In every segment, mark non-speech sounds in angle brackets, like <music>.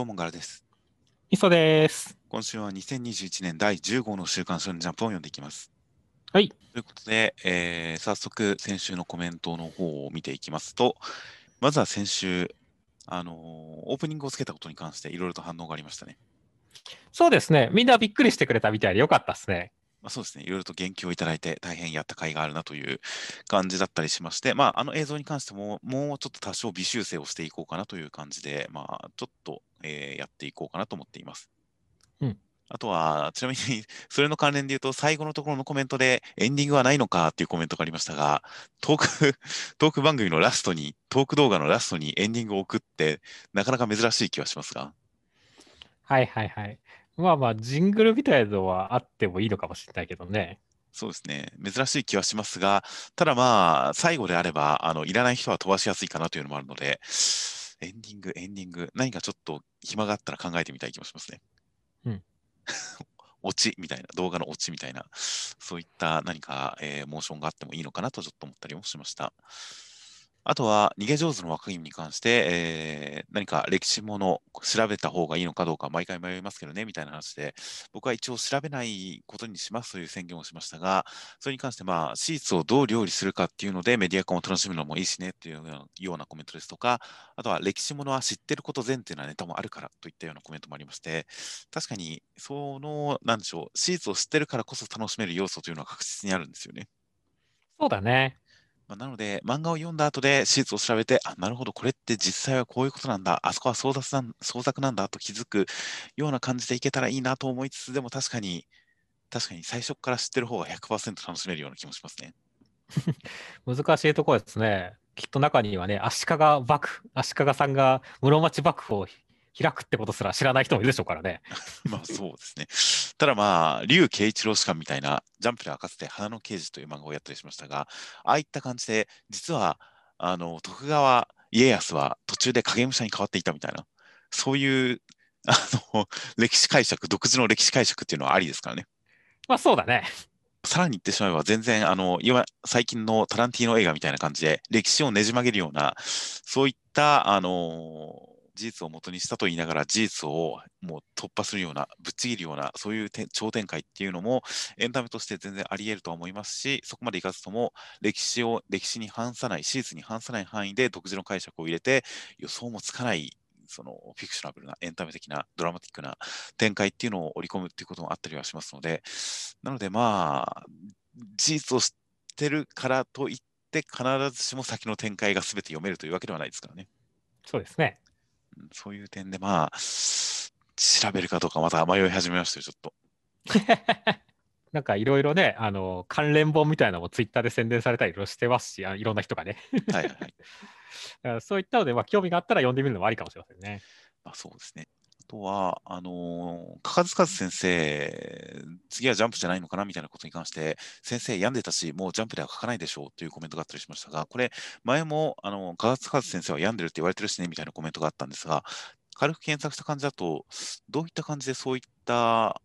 どうも柄です。磯です。今週は2021年第10号の週刊少年ジャンプを読んでいきます。はい。ということで、えー早速先週のコメントの方を見ていきますと、まずは先週、あのーオープニングをつけたことに関していろいろと反応がありましたね。そうですね。みんなびっくりしてくれたみたいでよかったですね。まあ、そうですね、いろいろと言及をいただいて、大変やった甲斐があるなという感じだったりしまして、まあ、あの映像に関しても、もうちょっと多少微修正をしていこうかなという感じで、まあ、ちょっと、えーやっていこうかなと思っています。うんあとは、ちなみに、それの関連で言うと、最後のところのコメントで、エンディングはないのかっていうコメントがありましたが、トーク、<laughs> トーク番組のラストに、トーク動画のラストにエンディングを送って、なかなか珍しい気はしますが、はいはいはい。まあまあ、ジングルみたいなのはあってもいいのかもしれないけどね。そうですね。珍しい気はしますが、ただまあ、最後であれば、あの、いらない人は飛ばしやすいかなというのもあるので、エンディング、エンディング、何かちょっと暇があったら考えてみたい気もしますね。うん。<laughs> オチみたいな、動画のオチみたいな、そういった何か、えーモーションがあってもいいのかなとちょっと思ったりもしました。あとは、逃げ上手の若君に関して、えー何か歴史もの調べた方がいいのかどうか毎回迷いますけどね、みたいな話で、僕は一応調べないことにしますという宣言をしましたが、それに関して、まあ、シーツをどう料理するかっていうので、メディア感を楽しむのもいいしねっていうようなようなコメントですとか、あとは歴史ものは知ってること前提なネタもあるからといったようなコメントもありまして、確かに、その、なんでしょう、シーツを知ってるからこそ楽しめる要素というのは確実にあるんですよね。そうだね。まあ、なので、漫画を読んだ後でシーツを調べて、あ、なるほど、これって実際はこういうことなんだ、あそこは壮雑なん創作なんだと気づくような感じでいけたらいいなと思いつつ、でも確かに、確かに最初から知ってる方が100%楽しめるような気もしますね。<laughs> 難しいところですね。きっと中にはね、足利幕府、足利さんが室町幕府を開くってことすら知らない人もいるでしょうからね。<laughs> まあそうですね。ただまあ、竜慶一郎士官みたいな、ジャンプではかつて花の刑事という漫画をやったりしましたが、ああいった感じで、実は、あの、徳川家康は途中で影武者に変わっていたみたいな、そういう、あの、歴史解釈、独自の歴史解釈っていうのはありですからね。まあそうだね。さらに言ってしまえば、全然、あの、今、最近のタランティーノ映画みたいな感じで、歴史をねじ曲げるような、そういった、あの、事実を元にしたと言いながら、事実をもう突破するような、ぶっちぎるような、そういうて超展開っていうのも、エンタメとして全然あり得るとは思いますし、そこまでいかずとも、歴史を、歴史に反さない、史実に反さない範囲で独自の解釈を入れて、予想もつかない、そのフィクショナブルな、エンタメ的な、ドラマティックな展開っていうのを織り込むっていうこともあったりはしますので、なのでまあ、事実を知ってるからといって、必ずしも先の展開が全て読めるというわけではないですからね。そうですね。うんそういう点でまあ、調べるかどうかまた迷い始めましたよ、ちょっと。<laughs> なんかいろいろね、あの、関連本みたいなのもツイッターで宣伝されたりしてますし、あいろんな人がね。はいはい <laughs> そういったので、まあ興味があったら読んでみるのもありかもしれませんね。まあそうですね。とは、あのー、かかずかず先生、次はジャンプじゃないのかなみたいなことに関して、先生病んでたし、もうジャンプでは書かないでしょうというコメントがあったりしましたが、これ、前も、あの、かかずかず先生は病んでるって言われてるしね、みたいなコメントがあったんですが、軽く検索した感じだと、どういった感じでそういった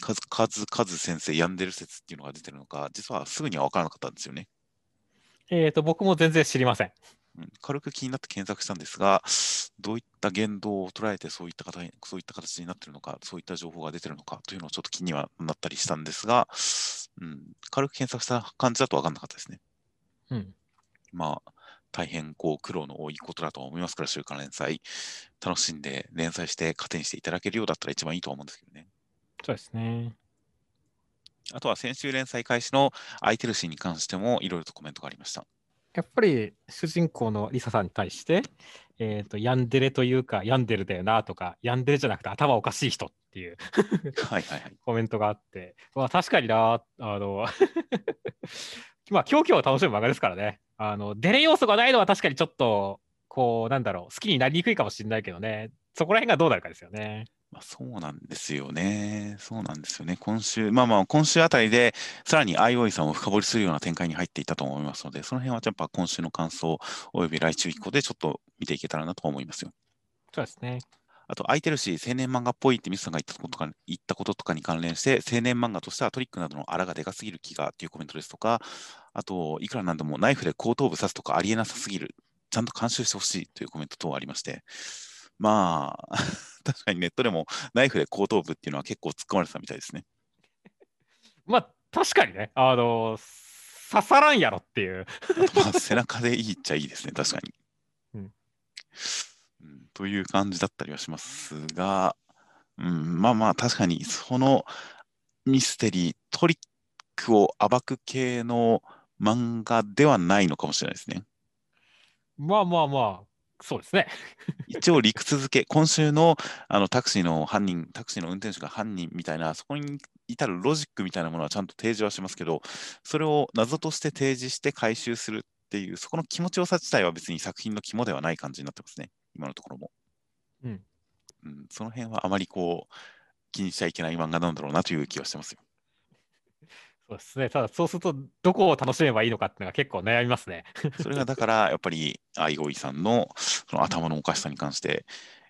数数々先生病んでる説っていうのが出てるのか、実はすぐには分からなかったんですよね。えっ、と、僕も全然知りません。うん軽く気になって検索したんですが、どういった言動を捉えてそういった形にそういった形になっているのか、そういった情報が出ているのかというのをちょっと気にはなったりしたんですが、うん、軽く検索した感じだと分かんなかったですね。うん。まあ、大変こう苦労の多いことだとは思いますから、週刊連載、楽しんで連載して糧にしていただけるようだったら一番いいとは思うんですけどね。そうですね。あとは先週連載開始の空いてるシーンに関してもいろいろとコメントがありました。やっぱり主人公のリサさんに対して、えっ、と、ヤンデレというか、ヤンデルだよなとか、ヤンデレじゃなくて頭おかしい人っていうはいはいはい。<laughs> コメントがあって、まあ確かにな、あの、<laughs> まあ、狂気を楽しむ漫画ですからね。あの、デレ要素がないのは確かにちょっと、こう、なんだろう、好きになりにくいかもしれないけどね、そこら辺がどうなるかですよね。まあ、そうなんですよね。そうなんですよね。今週、まあまあ、今週あたりで、さらにアイオイさんを深掘りするような展開に入っていたと思いますので、その辺はやっぱ今週の感想、および来週以降でちょっと見ていけたらなと思いますよ。そうですね。あと、空いてるし、青年漫画っぽいってミスさんが言ったこととか言ったこととかに関連して、青年漫画としてはトリックなどのあらがでかすぎる気がっていうコメントですとか、あと、いくらなんでもナイフで後頭部刺すとかありえなさすぎる、ちゃんと監修してほしいというコメント等ありまして、まあ、<laughs> 確かにネットでもナイフで後頭部っていうのは結構突っ込まれてたみたいですね。<laughs> まあ、確かにね、あの、刺さらんやろっていう。まあ背中でいいっちゃいいですね、<laughs> 確かに。うんうんという感じだったりはしますが、うん、まあまあ確かにそのミステリー、トリックを暴く系の漫画ではないのかもしれないですね。まあまあまあ、そうですね。一応理屈付け、今週のあのタクシーの犯人、タクシーの運転手が犯人みたいな、そこに至るロジックみたいなものはちゃんと提示はしますけど、それを謎として提示して回収するっていう、そこの気持ちよさ自体は別に作品の肝ではない感じになってますね、今のところも。うんうん、その辺はあまりこう、気にしちゃいけない漫画なんだろうなという気はしてますよ。そうですね。ただ、そうすると、どこを楽しめばいいのかっていうのが結構悩みますね。<laughs> それがだから、やっぱり、アイゴイさんのその頭のおかしさに関して、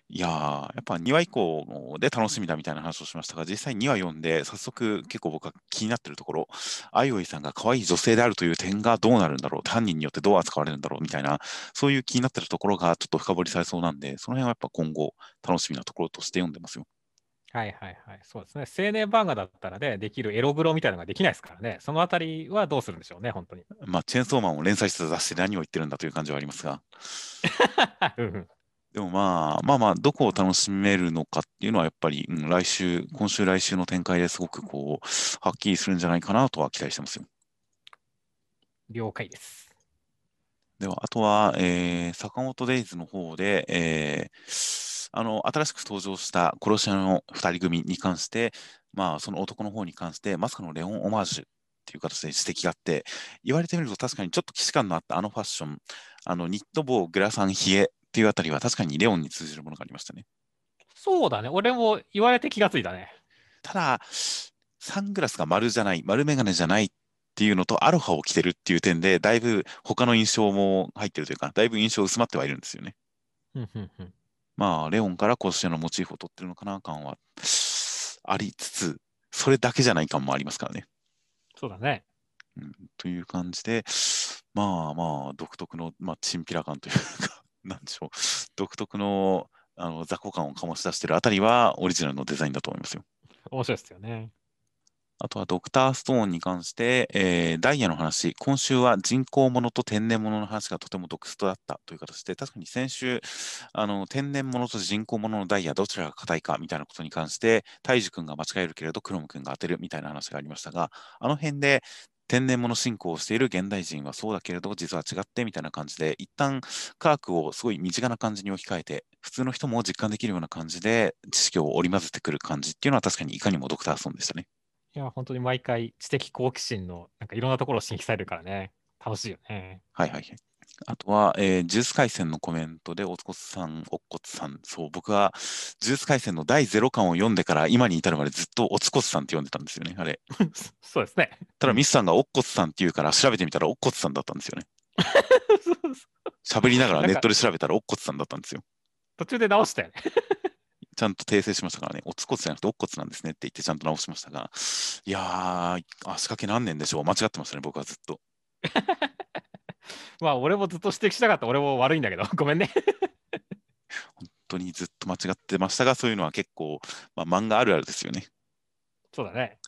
いやー、やっぱ2話以降で楽しみだみたいな話をしましたが、実際2話読んで、早速結構僕は気になってるところ、アイゴイさんが可愛い女性であるという点がどうなるんだろう、犯人によってどう扱われるんだろうみたいな、そういう気になってるところがちょっと深掘りされそうなんで、その辺はやっぱ今後、楽しみなところとして読んでますよ。はいはいはい。そうですね。青年漫画だったらね、できるエログロみたいなのができないですからね。そのあたりはどうするんでしょうね、本当に。<laughs> まあ、チェーンソーマンを連載して出して何を言ってるんだという感じはありますが。<laughs> でもまあまあまあ、どこを楽しめるのかっていうのはやっぱり、うん、来週、今週来週の展開ですごくこう、はっきりするんじゃないかなとは期待してますよ。了解です。では、あとは、えー坂本デイズの方で、えーあの、新しく登場した殺し屋の二人組に関して、まあ、その男の方に関して、まさかのレオンオマージュっていう形で指摘があって、言われてみると確かにちょっと既視感のあったあのファッション、あの、ニット帽、グラサン、ヒゲっていうあたりは確かにレオンに通じるものがありましたね。そうだね。俺も言われて気がついたね。ただ、サングラスが丸じゃない、丸眼鏡じゃないっていうのと、アロハを着てるっていう点で、だいぶ他の印象も入ってるというか、だいぶ印象薄まってはいるんですよね。うんうんうんまあ、レオンから殺し屋のモチーフを取ってるのかな感はありつつ、それだけじゃない感もありますからね。そうだね。うん、という感じで、まあまあ、独特の、まあ、チンピラ感というか、<laughs> なんでしょう、独特のあの雑魚感を醸し出してるあたりは、オリジナルのデザインだと思いますよ。面白いですよね。あとはドクターストーンに関して、えーダイヤの話、今週は人工物と天然物の話がとても独特だったという形で、確かに先週、あの天然物と人工物のダイヤ、どちらが硬いかみたいなことに関して、大樹君が間違えるけれど、クロム君が当てるみたいな話がありましたが、あの辺で天然物信仰をしている現代人はそうだけれど、実は違ってみたいな感じで、一旦科学をすごい身近な感じに置き換えて、普通の人も実感できるような感じで知識を織り交ぜてくる感じっていうのは確かにいかにもドクターストーンでしたね。いや、本当に毎回知的好奇心のなんかいろんなところを刺激されるからね。楽しいよね。はいはいはい。あとは、えー、ジュース回線のコメントで、おつこつさん、おっこつさん、そう、僕は、ジュース回線の第0巻を読んでから今に至るまでずっとおつこつさんって呼んでたんですよね、あれ。<laughs> そうですね。ただ、ミスさんがおっこつさんって言うから調べてみたらおっこつさんだったんですよね。<laughs> そうそう喋りながらネットで調べたらおっこつさんだったんですよ。途中で直したよね。ちゃんと訂正しましたからね、おつこつじゃなくておっこつなんですねって言ってちゃんと直しましたが、いやー、足掛け何年でしょう間違ってましたね、僕はずっと。<laughs> まあ、俺もずっと指摘したかった。俺も悪いんだけど、<laughs> ごめんね。本当にずっと間違ってましたが、そういうのは結構、まあ、漫画あるあるですよね。そうだね。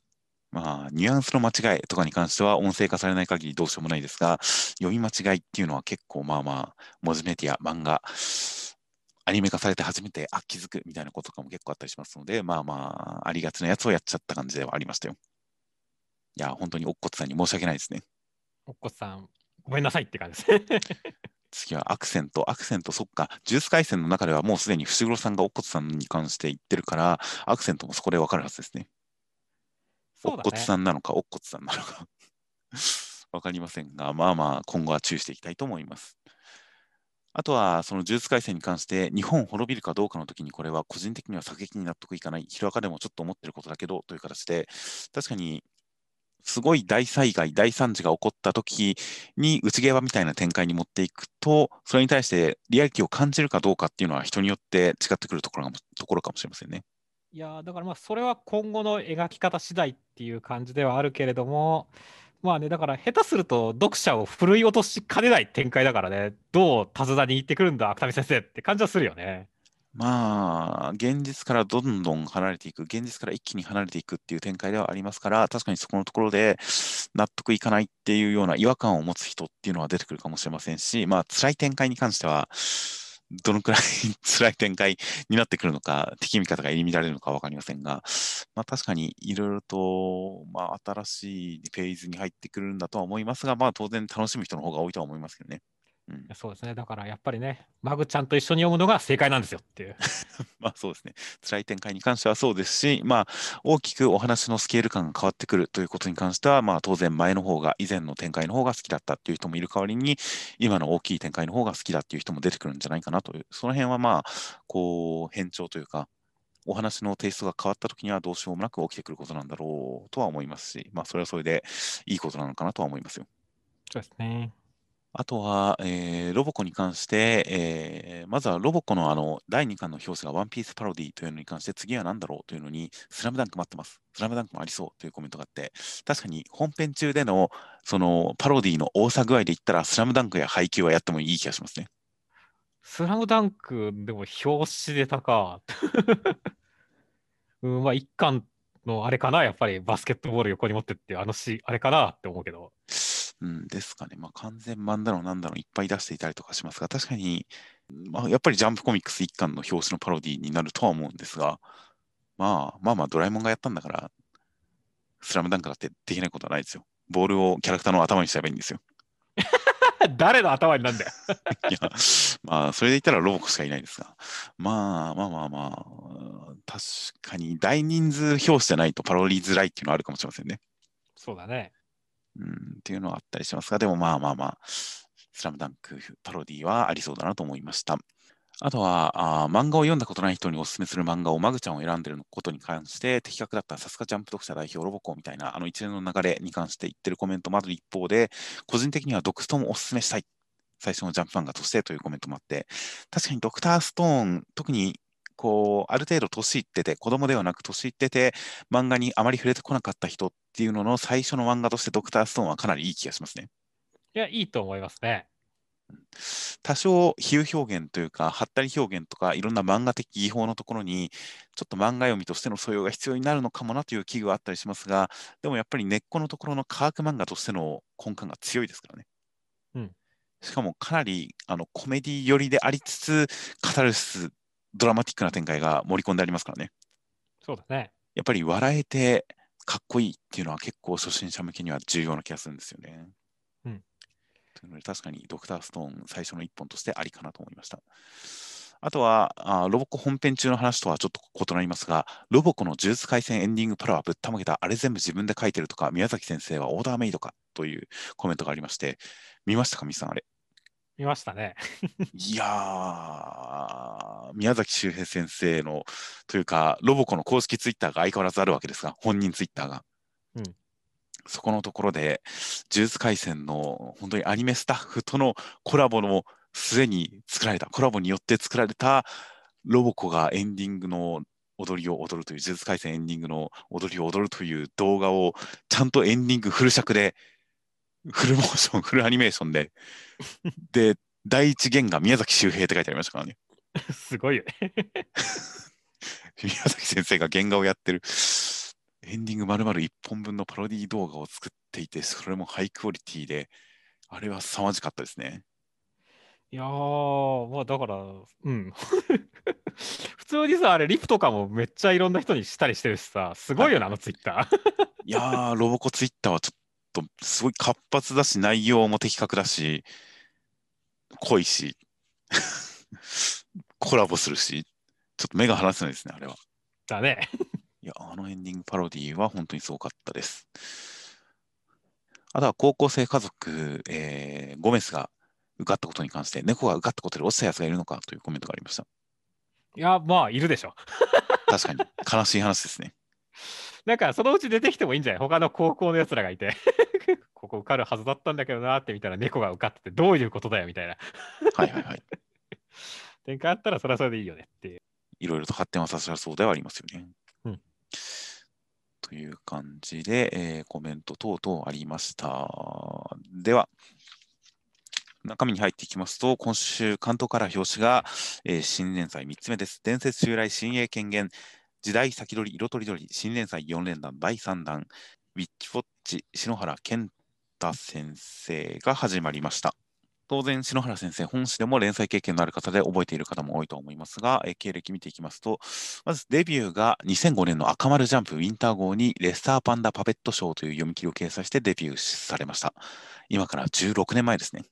まあ、ニュアンスの間違いとかに関しては音声化されない限りどうしようもないですが、読み間違いっていうのは結構まあまあ、文字メディア、漫画、アニメ化されて初めて、あ、気づくみたいなこととかも結構あったりしますので、まあまあ、ありがちなやつをやっちゃった感じではありましたよ。いや、本当におっこつさんに申し訳ないですね。おっこさん、ごめんなさいって感じですね。次はアクセント、アクセント、そっか、ジュース回線の中ではもうすでに伏黒さんがおっこつさんに関して言ってるから、アクセントもそこでわかるはずですね。ねっこつ。さんなのか、おっこつさんなのか。わかりませんが、まあまあ、今後は注意していきたいと思います。あとは、その呪術廻戦に関して、日本滅びるかどうかの時に、これは個人的には作劇に納得いかない、ヒロアカでもちょっと思ってることだけど、という形で、確かに、すごい大災害、大惨事が起こった時に内ゲバみたいな展開に持っていくと、それに対してリアリティを感じるかどうかっていうのは人によって違ってくるところかもところかもしれませんね。いやだからまあそれは今後の描き方次第っていう感じではあるけれどもまあねだから下手すると読者を奮い落としかねない展開だからねどう手綱に行ってくるんだ芥見先生って感じはするよね。まあ、現実からどんどん離れていく、現実から一気に離れていくっていう展開ではありますから、確かにそこのところで納得いかないっていうような違和感を持つ人っていうのは出てくるかもしれませんし、まあ、辛い展開に関しては、どのくらい辛い展開になってくるのか、敵味方が入り乱れるのか分かりませんが、まあ、確かにいろいろと、まあ、新しいフェーズに入ってくるんだとは思いますが、まあ、当然楽しむ人の方が多いとは思いますけどね。うん、そうですね。だからやっぱりね、マグちゃんと一緒に読むのが正解なんですよっていう。<laughs> まあそうですね。辛い展開に関してはそうですし、まあ大きくお話のスケール感が変わってくるということに関しては、まあ当然前の方が、以前の展開の方が好きだったっていう人もいる代わりに、今の大きい展開の方が好きだっていう人も出てくるんじゃないかなという、その辺はまあ、こう、変調というか、お話のテイストが変わった時にはどうしようもなく起きてくることなんだろうとは思いますし、まあそれはそれでいいことなのかなとは思いますよ。そうですね。あとは、えー、ロボコに関して、えー、まずはロボコのあの第2巻の表紙がワンピースパロディというのに関して、次は何だろうというのに、スラムダンク待ってます。スラムダンクもありそうというコメントがあって、確かに本編中でのそのパロディの多さ具合で言ったら、スラムダンクや配給はやってもいい気がしますね。スラムダンクでも表紙でたか。<laughs> うん、まあ一巻のあれかな、やっぱりバスケットボール横に持ってって、あのし、あれかなって思うけど。うん、ですかね。まあ、完全版だろうなんだろういっぱい出していたりとかしますが、確かに、まあ、やっぱりジャンプコミックス一巻の表紙のパロディになるとは思うんですが、まあまあまあ、ドラえもんがやったんだから、スラムダンクだってできないことはないですよ。ボールをキャラクターの頭にしちゃえばいいんですよ。<laughs> 誰の頭になんだよ <laughs> いや、まあ、それで言ったらロボコしかいないですが、まあまあまあまあ、確かに大人数表紙じゃないとパロリづらいっていうのはあるかもしれませんね。そうだね。うん、っていうのはあったりしますが、でもまあまあまあ、スラムダンクパロディはありそうだなと思いました。あとはあ、漫画を読んだことない人にお勧めする漫画をマグちゃんを選んでることに関して、的確だったさすがジャンプ読者代表ロボコみたいな、あの一連の流れに関して言ってるコメントもある一方で、個人的にはドクストもお勧めしたい。最初のジャンプ漫画としてというコメントもあって、確かにドクターストーン、特にこう、ある程度年いってて、子供ではなく年いってて、漫画にあまり触れてこなかった人っていうのの最初の漫画としてドクターストーンはかなりいい気がしますね。いや、いいと思いますね。多少比喩表現というか、はったり表現とか、いろんな漫画的技法のところに、ちょっと漫画読みとしての素養が必要になるのかもなという危惧はあったりしますが、でもやっぱり根っこのところの科学漫画としての根幹が強いですからね。うん、しかもかなりあのコメディ寄りでありつつ、カタルスドラマティックな展開が盛り込んでありますからね。そうだね。やっぱり笑えてかっこいいっていうのは結構初心者向けには重要な気がするんですよね。うん。というので確かにドクターストーン最初の一本としてありかなと思いました。あとはあ、ロボコ本編中の話とはちょっと異なりますが、ロボコの呪術廻戦エンディングパラはぶったまげた、あれ全部自分で書いてるとか、宮崎先生はオーダーメイドかというコメントがありまして、見ましたか、みさん、あれ？見ましたね。いやー、宮崎周平先生の、というか、ロボコの公式ツイッターが相変わらずあるわけですが、本人ツイッターが。うん、そこのところで、呪術廻戦の本当にアニメスタッフとのコラボの末に作られた、コラボによって作られたロボコがエンディングの踊りを踊るという、呪術廻戦エンディングの踊りを踊るという動画を、ちゃんとエンディングフル尺でフルモーション、フルアニメーションで、<laughs> で、第一弦が宮崎周平って書いてありましたからね。<laughs> すごいよね <laughs> 宮崎先生が原画をやってる、エンディング丸々1本分のパロディ動画を作っていて、それもハイクオリティで、あれは凄まじかったですね。いやー、まあだから、うん。普通にさ、あれ、リプとかもめっちゃいろんな人にしたりしてるしさ、すごいよな、はい、あのツイッター。いやー、ロボコツイッターはちょっとすごい活発だし、内容も的確だし、濃いし、<laughs> コラボするし、ちょっと目が離せないですね、あれは。だね。いや、あのエンディングパロディは本当にすごかったです。あとは高校生家族、えー、ゴメスが受かったことに関して、猫が受かったことで落ちたやつがいるのかというコメントがありました。いや、まあ、いるでしょ。<laughs> 確かに、悲しい話ですね。なんかそのうち出てきてもいいんじゃない？他の高校のやつらがいて <laughs> ここ受かるはずだったんだけどなって見たら猫が受かっててどういうことだよみたいなはいはいはい。<laughs> 展開あったらそれはそれでいいよねっていう。いろいろと発展はさせらそうではありますよね。うん、という感じで、えー、コメント等々ありました。では、中身に入っていきますと、今週、関東から表紙が、えー新連載3つ目です。伝説襲来新鋭権限、時代先取り色とりどり、新連載4連弾第3弾、ウィッチフォッチ篠原健太先生が始まりました。当然、篠原先生、本誌でも連載経験のある方で覚えている方も多いと思いますが、え経歴見ていきますと、まずデビューが2005年の赤丸ジャンプウィンター号にレッサーパンダパペットショーという読み切りを掲載してデビューされました。今から16年前ですね。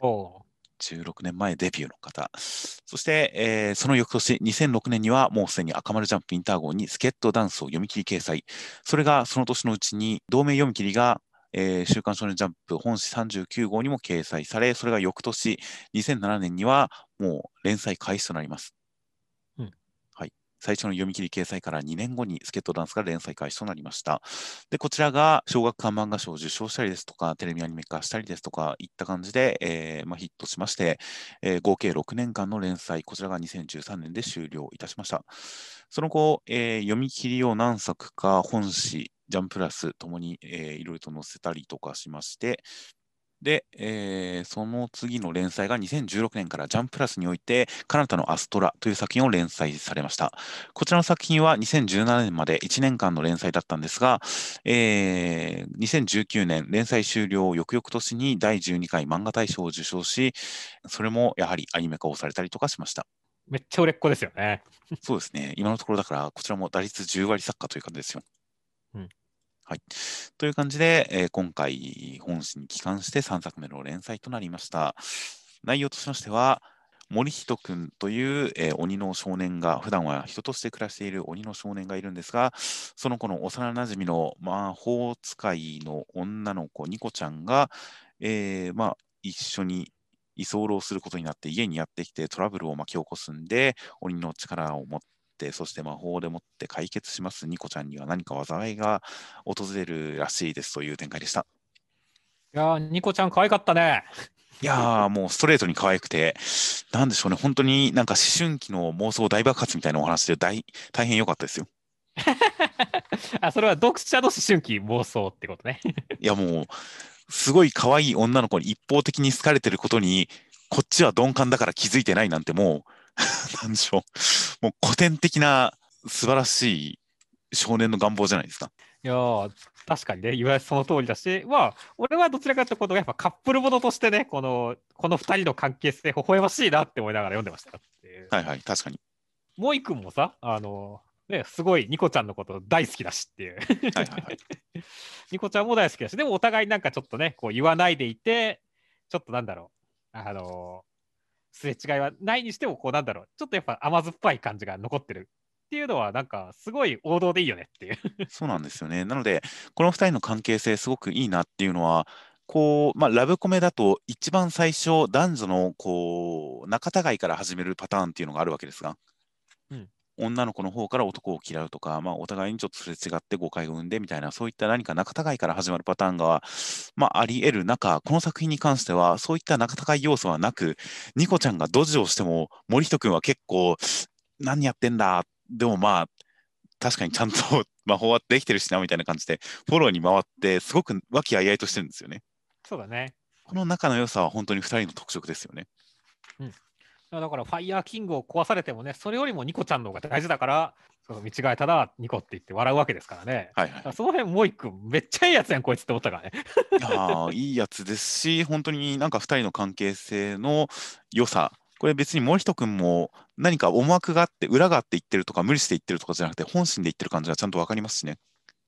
おう16年前デビューの方。そして、えーその翌年、2006年にはもうすでに赤丸ジャンプインター号にスケットダンスを読み切り掲載。それがその年のうちに同盟読み切りが、えー週刊少年ジャンプ本誌39号にも掲載され、それが翌年、2007年にはもう連載開始となります。最初の読み切り掲載から2年後にスケットダンスが連載開始となりました。で、こちらが小学館漫画賞を受賞したりですとか、テレビアニメ化したりですとか、いった感じで、えーまあ、ヒットしまして、えー合計6年間の連載、こちらが2013年で終了いたしました。その後、えー読み切りを何作か本誌、ジャンプラスともに、えーいろいろと載せたりとかしまして、で、えーその次の連載が2016年からジャンプラスにおいて、カナタのアストラという作品を連載されました。こちらの作品は2017年まで1年間の連載だったんですが、えー2019年連載終了翌々年に第12回漫画大賞を受賞し、それもやはりアニメ化をされたりとかしました。めっちゃ売れっ子ですよね。そうですね。今のところだから、こちらも打率10割作家という感じですよ。うんはい。という感じで、えー今回、本誌に帰還して3作目の連載となりました。内容としましては、森人君という、えー鬼の少年が、普段は人として暮らしている鬼の少年がいるんですが、その子の幼なじみの魔法使いの女の子、ニコちゃんが、えーまあ、一緒に居候することになって家にやってきてトラブルを巻き起こすんで、鬼の力を持って、そして魔法でもって解決しますニコちゃんには何か災いが訪れるらしいですという展開でした。いやー、ニコちゃん可愛かったね。いやー、もうストレートに可愛くて、なんでしょうね、本当になんか思春期の妄想大爆発みたいなお話で大大変良かったですよ。<laughs> あ、それは読者の思春期妄想ってことね。いやもう、すごい可愛い女の子に一方的に好かれてることに、こっちは鈍感だから気づいてないなんてもう、<laughs> なんでしょう、もう古典的な素晴らしい少年の願望じゃないですか。いやー、確かにね、言われその通りだし、まあ、俺はどちらかというと、やっぱカップルものとしてね、この、この二人の関係性、微笑ましいなって思いながら読んでました。はいはい、確かに。モイ君もさ、あの、ね、すごいニコちゃんのこと大好きだしっていう。はいはいはい。ニコちゃんも大好きだし、でもお互いなんかちょっとね、こう言わないでいて、ちょっとなんだろう、あのすれ違いはないにしても、こうなんだろう、ちょっとやっぱ甘酸っぱい感じが残ってるっていうのは、なんかすごい王道でいいよねっていう。そうなんですよね。なので、この2人の関係性、すごくいいなっていうのは、こう、まあ、ラブコメだと、一番最初、男女の、こう、仲違いから始めるパターンっていうのがあるわけですが、女の子の方から男を嫌うとか、まあ、お互いにちょっとすれ違って誤解を生んでみたいな、そういった何か仲違いから始まるパターンが、まあ、あり得る中、この作品に関しては、そういった仲違い要素はなく、ニコちゃんがドジをしても、森人君は結構、何やってんだ、でもまあ、確かにちゃんと <laughs> 魔法はできてるしなみたいな感じで、フォローに回って、すごく和気あいあいとしてるんですよね。そうだね。この仲の良さは本当に2人の特色ですよね。だから、ファイヤーキングを壊されてもね、それよりもニコちゃんの方が大事だから、その見違えたらニコって言って笑うわけですからね。はいはいその辺、もう一君、めっちゃいいやつやん、こいつって思ったからね。いやーいいやつですし、本当になんか2人の関係性の良さ、これ別に森人君も何か思惑があって、裏があって言ってるとか、無理して言ってるとかじゃなくて、本心で言ってる感じがちゃんと分かりますしね。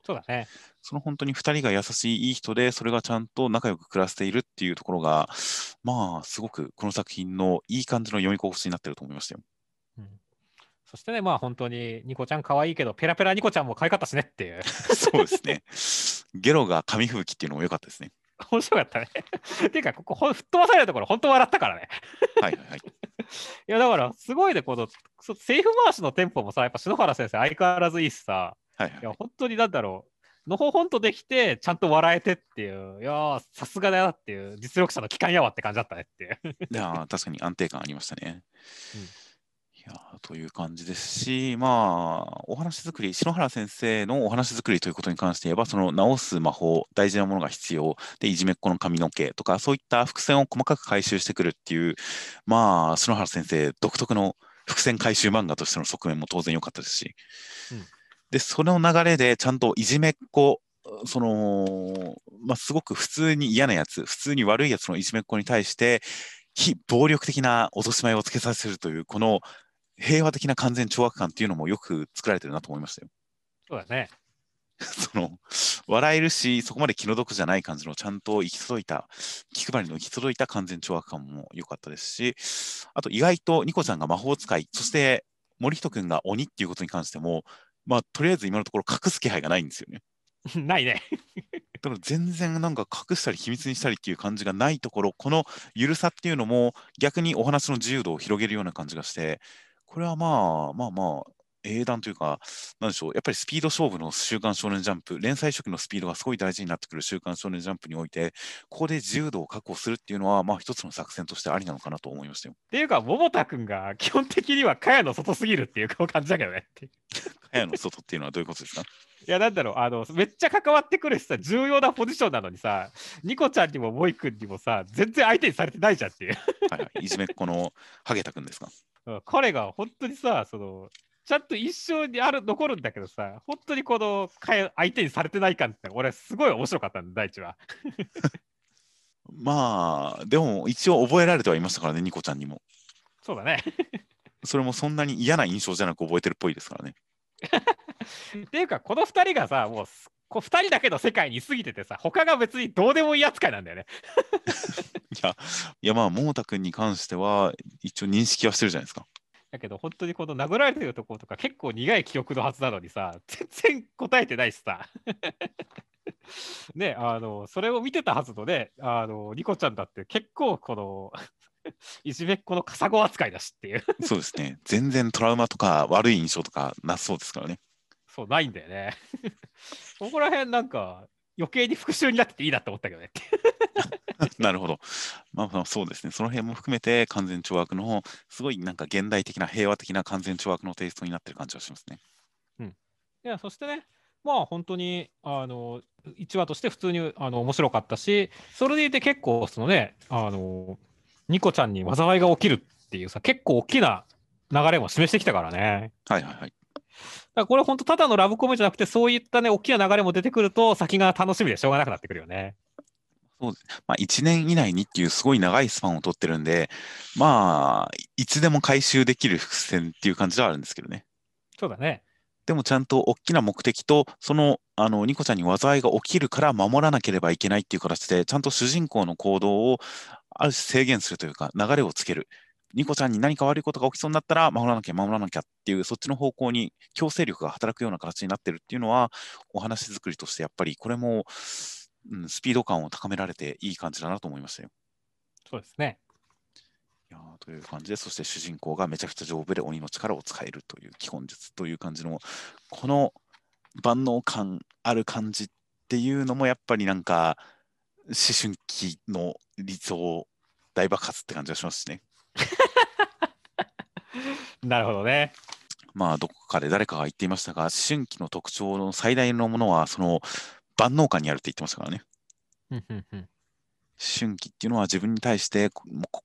そうだね。その本当に2人が優しいいい人で、それがちゃんと仲良く暮らしているっていうところが、まあ、すごくこの作品のいい感じの読み心地になってると思いましたよ。うんそしてね、まあ本当にニコちゃん可愛いけど、ペラペラニコちゃんも可愛かったしねっていう。そうですね。<laughs> ゲロが紙吹雪っていうのも良かったですね。面白かったね。ていうか、ここ吹っ飛ばされるところ、本当笑ったからね。はいはいはい。<laughs> いや、だから、すごいね、この、そセーフ回しのテンポもさ、やっぱ篠原先生、相変わらずいいしさ、はいはいいや、本当になんだろう、のほほんとできて、ちゃんと笑えてっていう、いやー、さすがだなっていう、実力者の機関やわって感じだったねっていう。いやー確かに安定感ありましたね。うんいいやーという感じですし、まあ、お話作り、篠原先生のお話作りということに関して言えば、その直す魔法、大事なものが必要、で、いじめっ子の髪の毛とか、そういった伏線を細かく回収してくるっていう、まあ、篠原先生独特の伏線回収漫画としての側面も当然良かったですし、うんで、その流れでちゃんといじめっ子、その、まあ、すごく普通に嫌なやつ、普通に悪いやつのいじめっ子に対して、非暴力的な落とし前をつけさせるという、この平和的な完全懲悪感っていうのもよく作られてるなと思いましたよ。そうだね。<laughs> その笑えるし、そこまで気の毒じゃない感じの、ちゃんと行き届いた、気配りの行き届いた完全懲悪感も良かったですし、あと意外とニコちゃんが魔法使い、そして森人君が鬼っていうことに関しても、まあ、とりあえず今のところ隠す気配がないんですよね。<laughs> ないね。<laughs> だから全然なんか隠したり秘密にしたりっていう感じがないところ、この緩さっていうのも逆にお話の自由度を広げるような感じがして、これはまあまあまあ、英断というか、なんでしょう、やっぱりスピード勝負の週刊少年ジャンプ、連載初期のスピードがすごい大事になってくる週刊少年ジャンプにおいて、ここで自由度を確保するっていうのは、まあ一つの作戦としてありなのかなと思いましたよ。っていうか、桃田君が基本的には茅の外すぎるっていう感じだけどね。かやの外っていうのはどういうことですか？いや、なんだろう、あの、めっちゃ関わってくるしさ、重要なポジションなのにさ、ニコちゃんにもモイ君にもさ、全然相手にされてないじゃんっていう。はいはい、いじめっ子のハゲタ君ですか？うん彼が本当にさ、その、ちゃんと一生にある残るんだけどさ、本当にこの相手にされてない感って、俺すごい面白かったんだ、第一は。まあ、でも一応覚えられてはいましたからね、ニコちゃんにも。そうだね。それもそんなに嫌な印象じゃなく覚えてるっぽいですからね。<laughs> っていうか、この2人がさ、もうす、こう2人だけの世界に過ぎててさ、他が別にどうでもいい扱いなんだよね。<laughs> いや、いやまあ、桃田君に関しては、一応認識はしてるじゃないですか。だけど、本当にこの殴られてるところとか、結構苦い記憶のはずなのにさ、<laughs> 全然答えてないしさ。<laughs> ね、あの、それを見てたはずのね、あの、ニコちゃんだって結構この、<laughs> いじめっ子のカサゴ扱いだしっていう、そうですね。全然トラウマとか悪い印象とかなさそうですからね。そう、ないんだよね。ここら辺なんか、余計に復讐になってていいなって思ったけどね。なるほど。まあまあそうですね。その辺も含めて完全懲悪のすごいなんか現代的な平和的な完全懲悪のテイストになってる感じはしますね。いや、そしてね、まあ本当に、あの、1話として普通にあの面白かったし、それでいて結構、そのね、あの、ニコちゃんに災いが起きるっていうさ、結構大きな流れも示してきたからね。はいはいはい。だこれ本当ただのラブコメじゃなくて、そういったね、大きな流れも出てくると、先が楽しみでしょうがなくなってくるよね。そうですまあ、1年以内にっていうすごい長いスパンを取ってるんで、まあ、いつでも回収できる伏線っていう感じではあるんですけどね。そうだね。でもちゃんと大きな目的と、その、あの、ニコちゃんに災いが起きるから守らなければいけないっていう形で、ちゃんと主人公の行動をある種制限するというか、流れをつける。ニコちゃんに何か悪いことが起きそうになったら、守らなきゃ守らなきゃっていう、そっちの方向に強制力が働くような形になってるっていうのは、お話作りとしてやっぱりこれも、うん、スピード感を高められていい感じだなと思いましたよ。そうですね。いやーという感じで、そして主人公がめちゃくちゃ丈夫で鬼の力を使えるという基本術という感じの、この万能感ある感じっていうのも、やっぱりなんか、思春期の理想大爆発って感じがしますしね。<laughs> なるほどね。まあ、どこかで誰かが言っていましたが、思春期の特徴の最大のものは、その万能感にあるって言ってましたからね。春期っていうのは自分に対してこ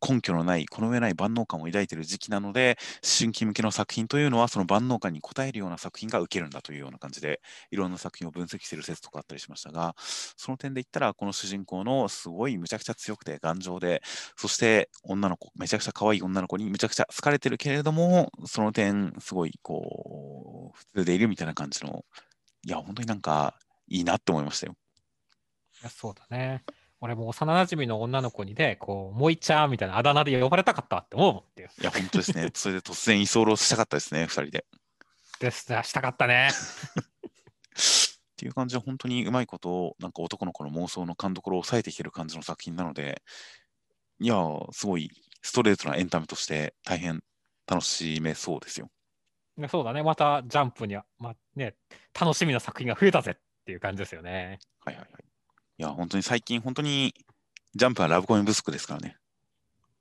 根拠のない、この上ない万能感を抱いている時期なので、思春期向けの作品というのは、その万能感に応えるような作品が受けるんだというような感じで、いろんな作品を分析している説とかあったりしましたが、その点で言ったら、この主人公のすごいむちゃくちゃ強くて頑丈で、そして女の子、めちゃくちゃ可愛い女の子にむちゃくちゃ好かれてるけれども、その点、すごいこう、普通でいるみたいな感じの、いや、本当になんかいいなって思いましたよ。いやそうだね。俺も幼馴染の女の子にね、こう、もいちゃんみたいなあだ名で呼ばれたかったって思うもんっていう。いや、本当ですね。<laughs> それで突然居候したかったですね、二人で。ですね、したかったね。っていう感じで、本当にうまいこと、なんか男の子の妄想の勘どころを抑えてきてる感じの作品なので、いやー、すごいストレートなエンタメとして大変楽しめそうですよ。ねそうだね、またジャンプには、まあね、楽しみな作品が増えたぜっていう感じですよね。はいはいはい。いや、本当に最近、本当にジャンプはラブコメ不足ですからね。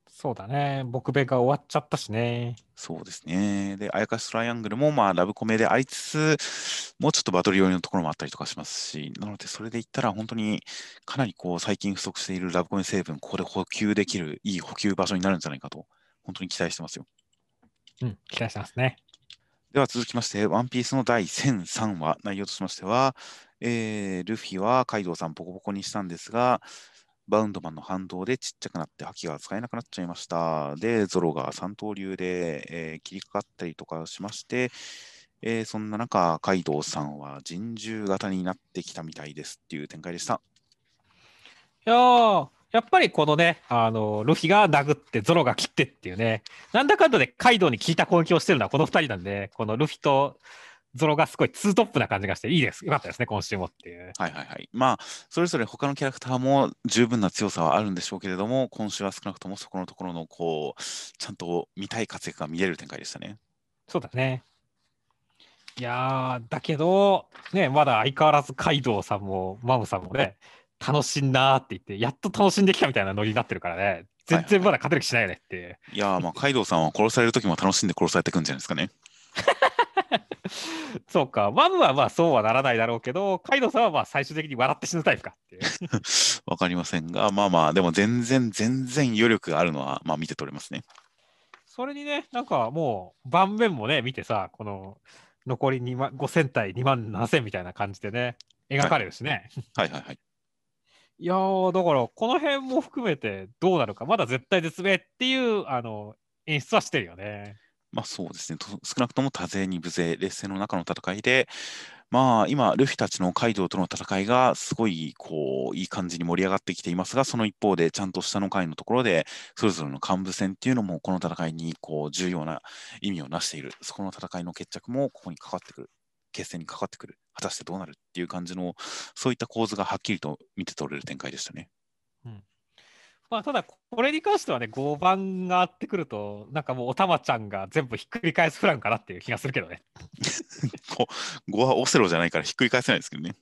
そうだね。僕弁が終わっちゃったしね。そうですね。で、あやかしトライアングルも、まあ、ラブコメでありつつ、もうちょっとバトル寄りのところもあったりとかしますし、なので、それで言ったら、本当にかなりこう、最近不足しているラブコメ成分、ここで補給できる、いい補給場所になるんじゃないかと、本当に期待してますよ。うん、期待してますね。では続きまして、ワンピースの第1003話、内容としましては、えールフィはカイドウさんボコボコにしたんですが、バウンドマンの反動でちっちゃくなって覇気が使えなくなっちゃいました。で、ゾロが三刀流で、えー切りかかったりとかしまして、えーそんな中、カイドウさんは人獣型になってきたみたいですっていう展開でした。いやー、やっぱりこのね、あの、ルフィが殴って、ゾロが切ってっていうね、なんだかんだでカイドウに効いた攻撃をしてるのはこの2人なんで、このルフィとゾロがすごいツートップな感じがして、いいです。よかったですね、今週もっていう。はいはいはい。まあ、それぞれ他のキャラクターも十分な強さはあるんでしょうけれども、今週は少なくともそこのところの、こう、ちゃんと見たい活躍が見れる展開でしたね。そうだね。いやー、だけど、ね、まだ相変わらずカイドウさんもマムさんもね、楽しんだーって言って、やっと楽しんできたみたいなノリになってるからね、全然まだ勝てる気しないよねっていう。いやー、まあ、<laughs> カイドウさんは殺される時も楽しんで殺されていくんじゃないですかね。<laughs> そうか、マムはまあそうはならないだろうけど、カイドウさんはまあ最終的に笑って死ぬタイプかっていう。<laughs> わかりませんが、まあまあ、でも全然、全然余力があるのは、まあ見て取れますね。それにね、なんかもう盤面もね、見てさ、この残り2万5000対2万7000みたいな感じでね、描かれるしね。はいはいはい。いいやー、だからこの辺も含めてどうなるか、まだ絶対絶命っていうあの演出はしてるよね。まあそうですね。少なくとも多勢に無勢、劣勢の中の戦いで、まあ今、ルフィたちのカイドウとの戦いがすごい、こう、いい感じに盛り上がってきていますが、その一方で、ちゃんと下の階のところで、それぞれの幹部戦っていうのも、この戦いに、こう、重要な意味をなしている。そこの戦いの決着も、ここにかかってくる。決戦にかかってくる。果たしてどうなるっていう感じの、そういった構図がはっきりと見て取れる展開でしたね。まあ、ただ、これに関してはね、5番があってくると、なんかもうおたまちゃんが全部ひっくり返すプランかなっていう気がするけどね。<laughs> 5はオセロじゃないからひっくり返せないですけどね。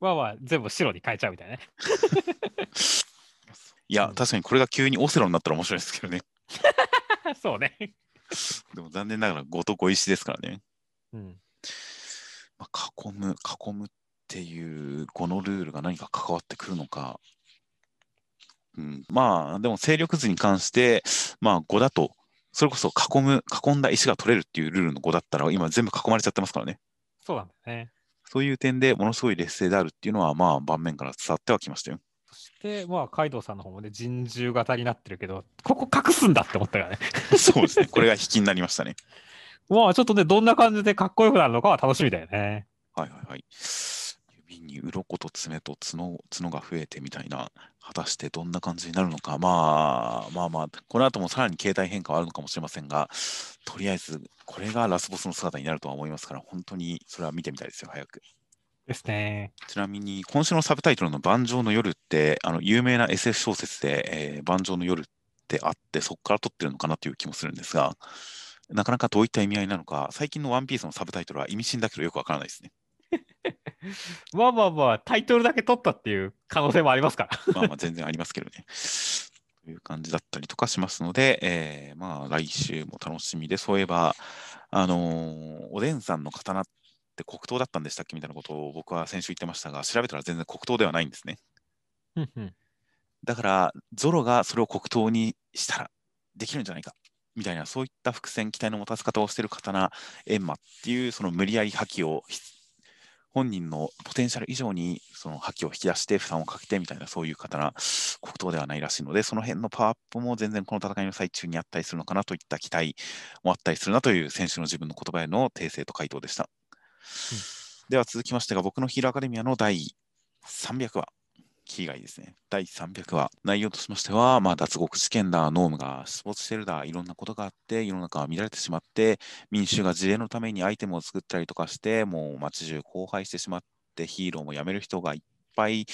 まあまあ、全部白に変えちゃうみたいなね。いや、うん確かにこれが急にオセロになったら面白いですけどね。<laughs> そうね。でも残念ながら5と5石ですからね。うん。まあ、囲む、囲むっていうこのルールが何か関わってくるのか。うん、まあ、でも勢力図に関して、まあ5だと、それこそ囲む、囲んだ石が取れるっていうルールの5だったら、今全部囲まれちゃってますからね。そうなんだよね。そういう点でものすごい劣勢であるっていうのは、まあ盤面から伝わってはきましたよ。そして、まあ、カイドウさんの方もね、人獣型になってるけど、ここ隠すんだって思ったからね。<laughs> そうですね。これが引きになりましたね。まあ、ちょっとね、どんな感じでかっこよくなるのかは楽しみだよね。はいはいはい。指に鱗と爪と角角が増えてみたいな、果たしてどんな感じになるのか、まあまあまあ、この後もさらに形態変化はあるのかもしれませんが、とりあえずこれがラスボスの姿になるとは思いますから、本当にそれは見てみたいですよ、早く。ですね。ちなみに、今週のサブタイトルの盤上の夜って、あの有名な SF 小説で、えー盤上の夜ってあって、そこから撮ってるのかなという気もするんですが、なかなかどういった意味合いなのか、最近のワンピースのサブタイトルは意味深だけどよくわからないですね。<laughs> まあまあまあ、タイトルだけ取ったっていう可能性もありますから。まあまあ全然ありますけどね。という感じだったりとかしますので、えーまあ来週も楽しみで、そういえば、あのーおでんさんの刀って黒刀だったんでしたっけみたいなことを僕は先週言ってましたが、調べたら全然黒刀ではないんですね。だから、ゾロがそれを黒刀にしたらできるんじゃないか。みたいな、そういった伏線、期待の持たせ方をしている刀、エンマっていう、その無理やり覇気を、ひ本人のポテンシャル以上にその覇気を引き出して負担をかけてみたいな、そういう刀、黒刀ではないらしいので、その辺のパワーアップも全然この戦いの最中にあったりするのかなといった期待もあったりするなという選手の自分の言葉への訂正と回答でした。では続きましてが、僕のヒーローアカデミアの第300話。キーガイですね。第300話。内容としましては、まあ、脱獄試験だ、ノームが出没してるだ、いろんなことがあって、世の中が乱れてしまって、民衆が自衛のためにアイテムを作ったりとかして、もう街中荒廃してしまって、ヒーローも辞める人がいっぱい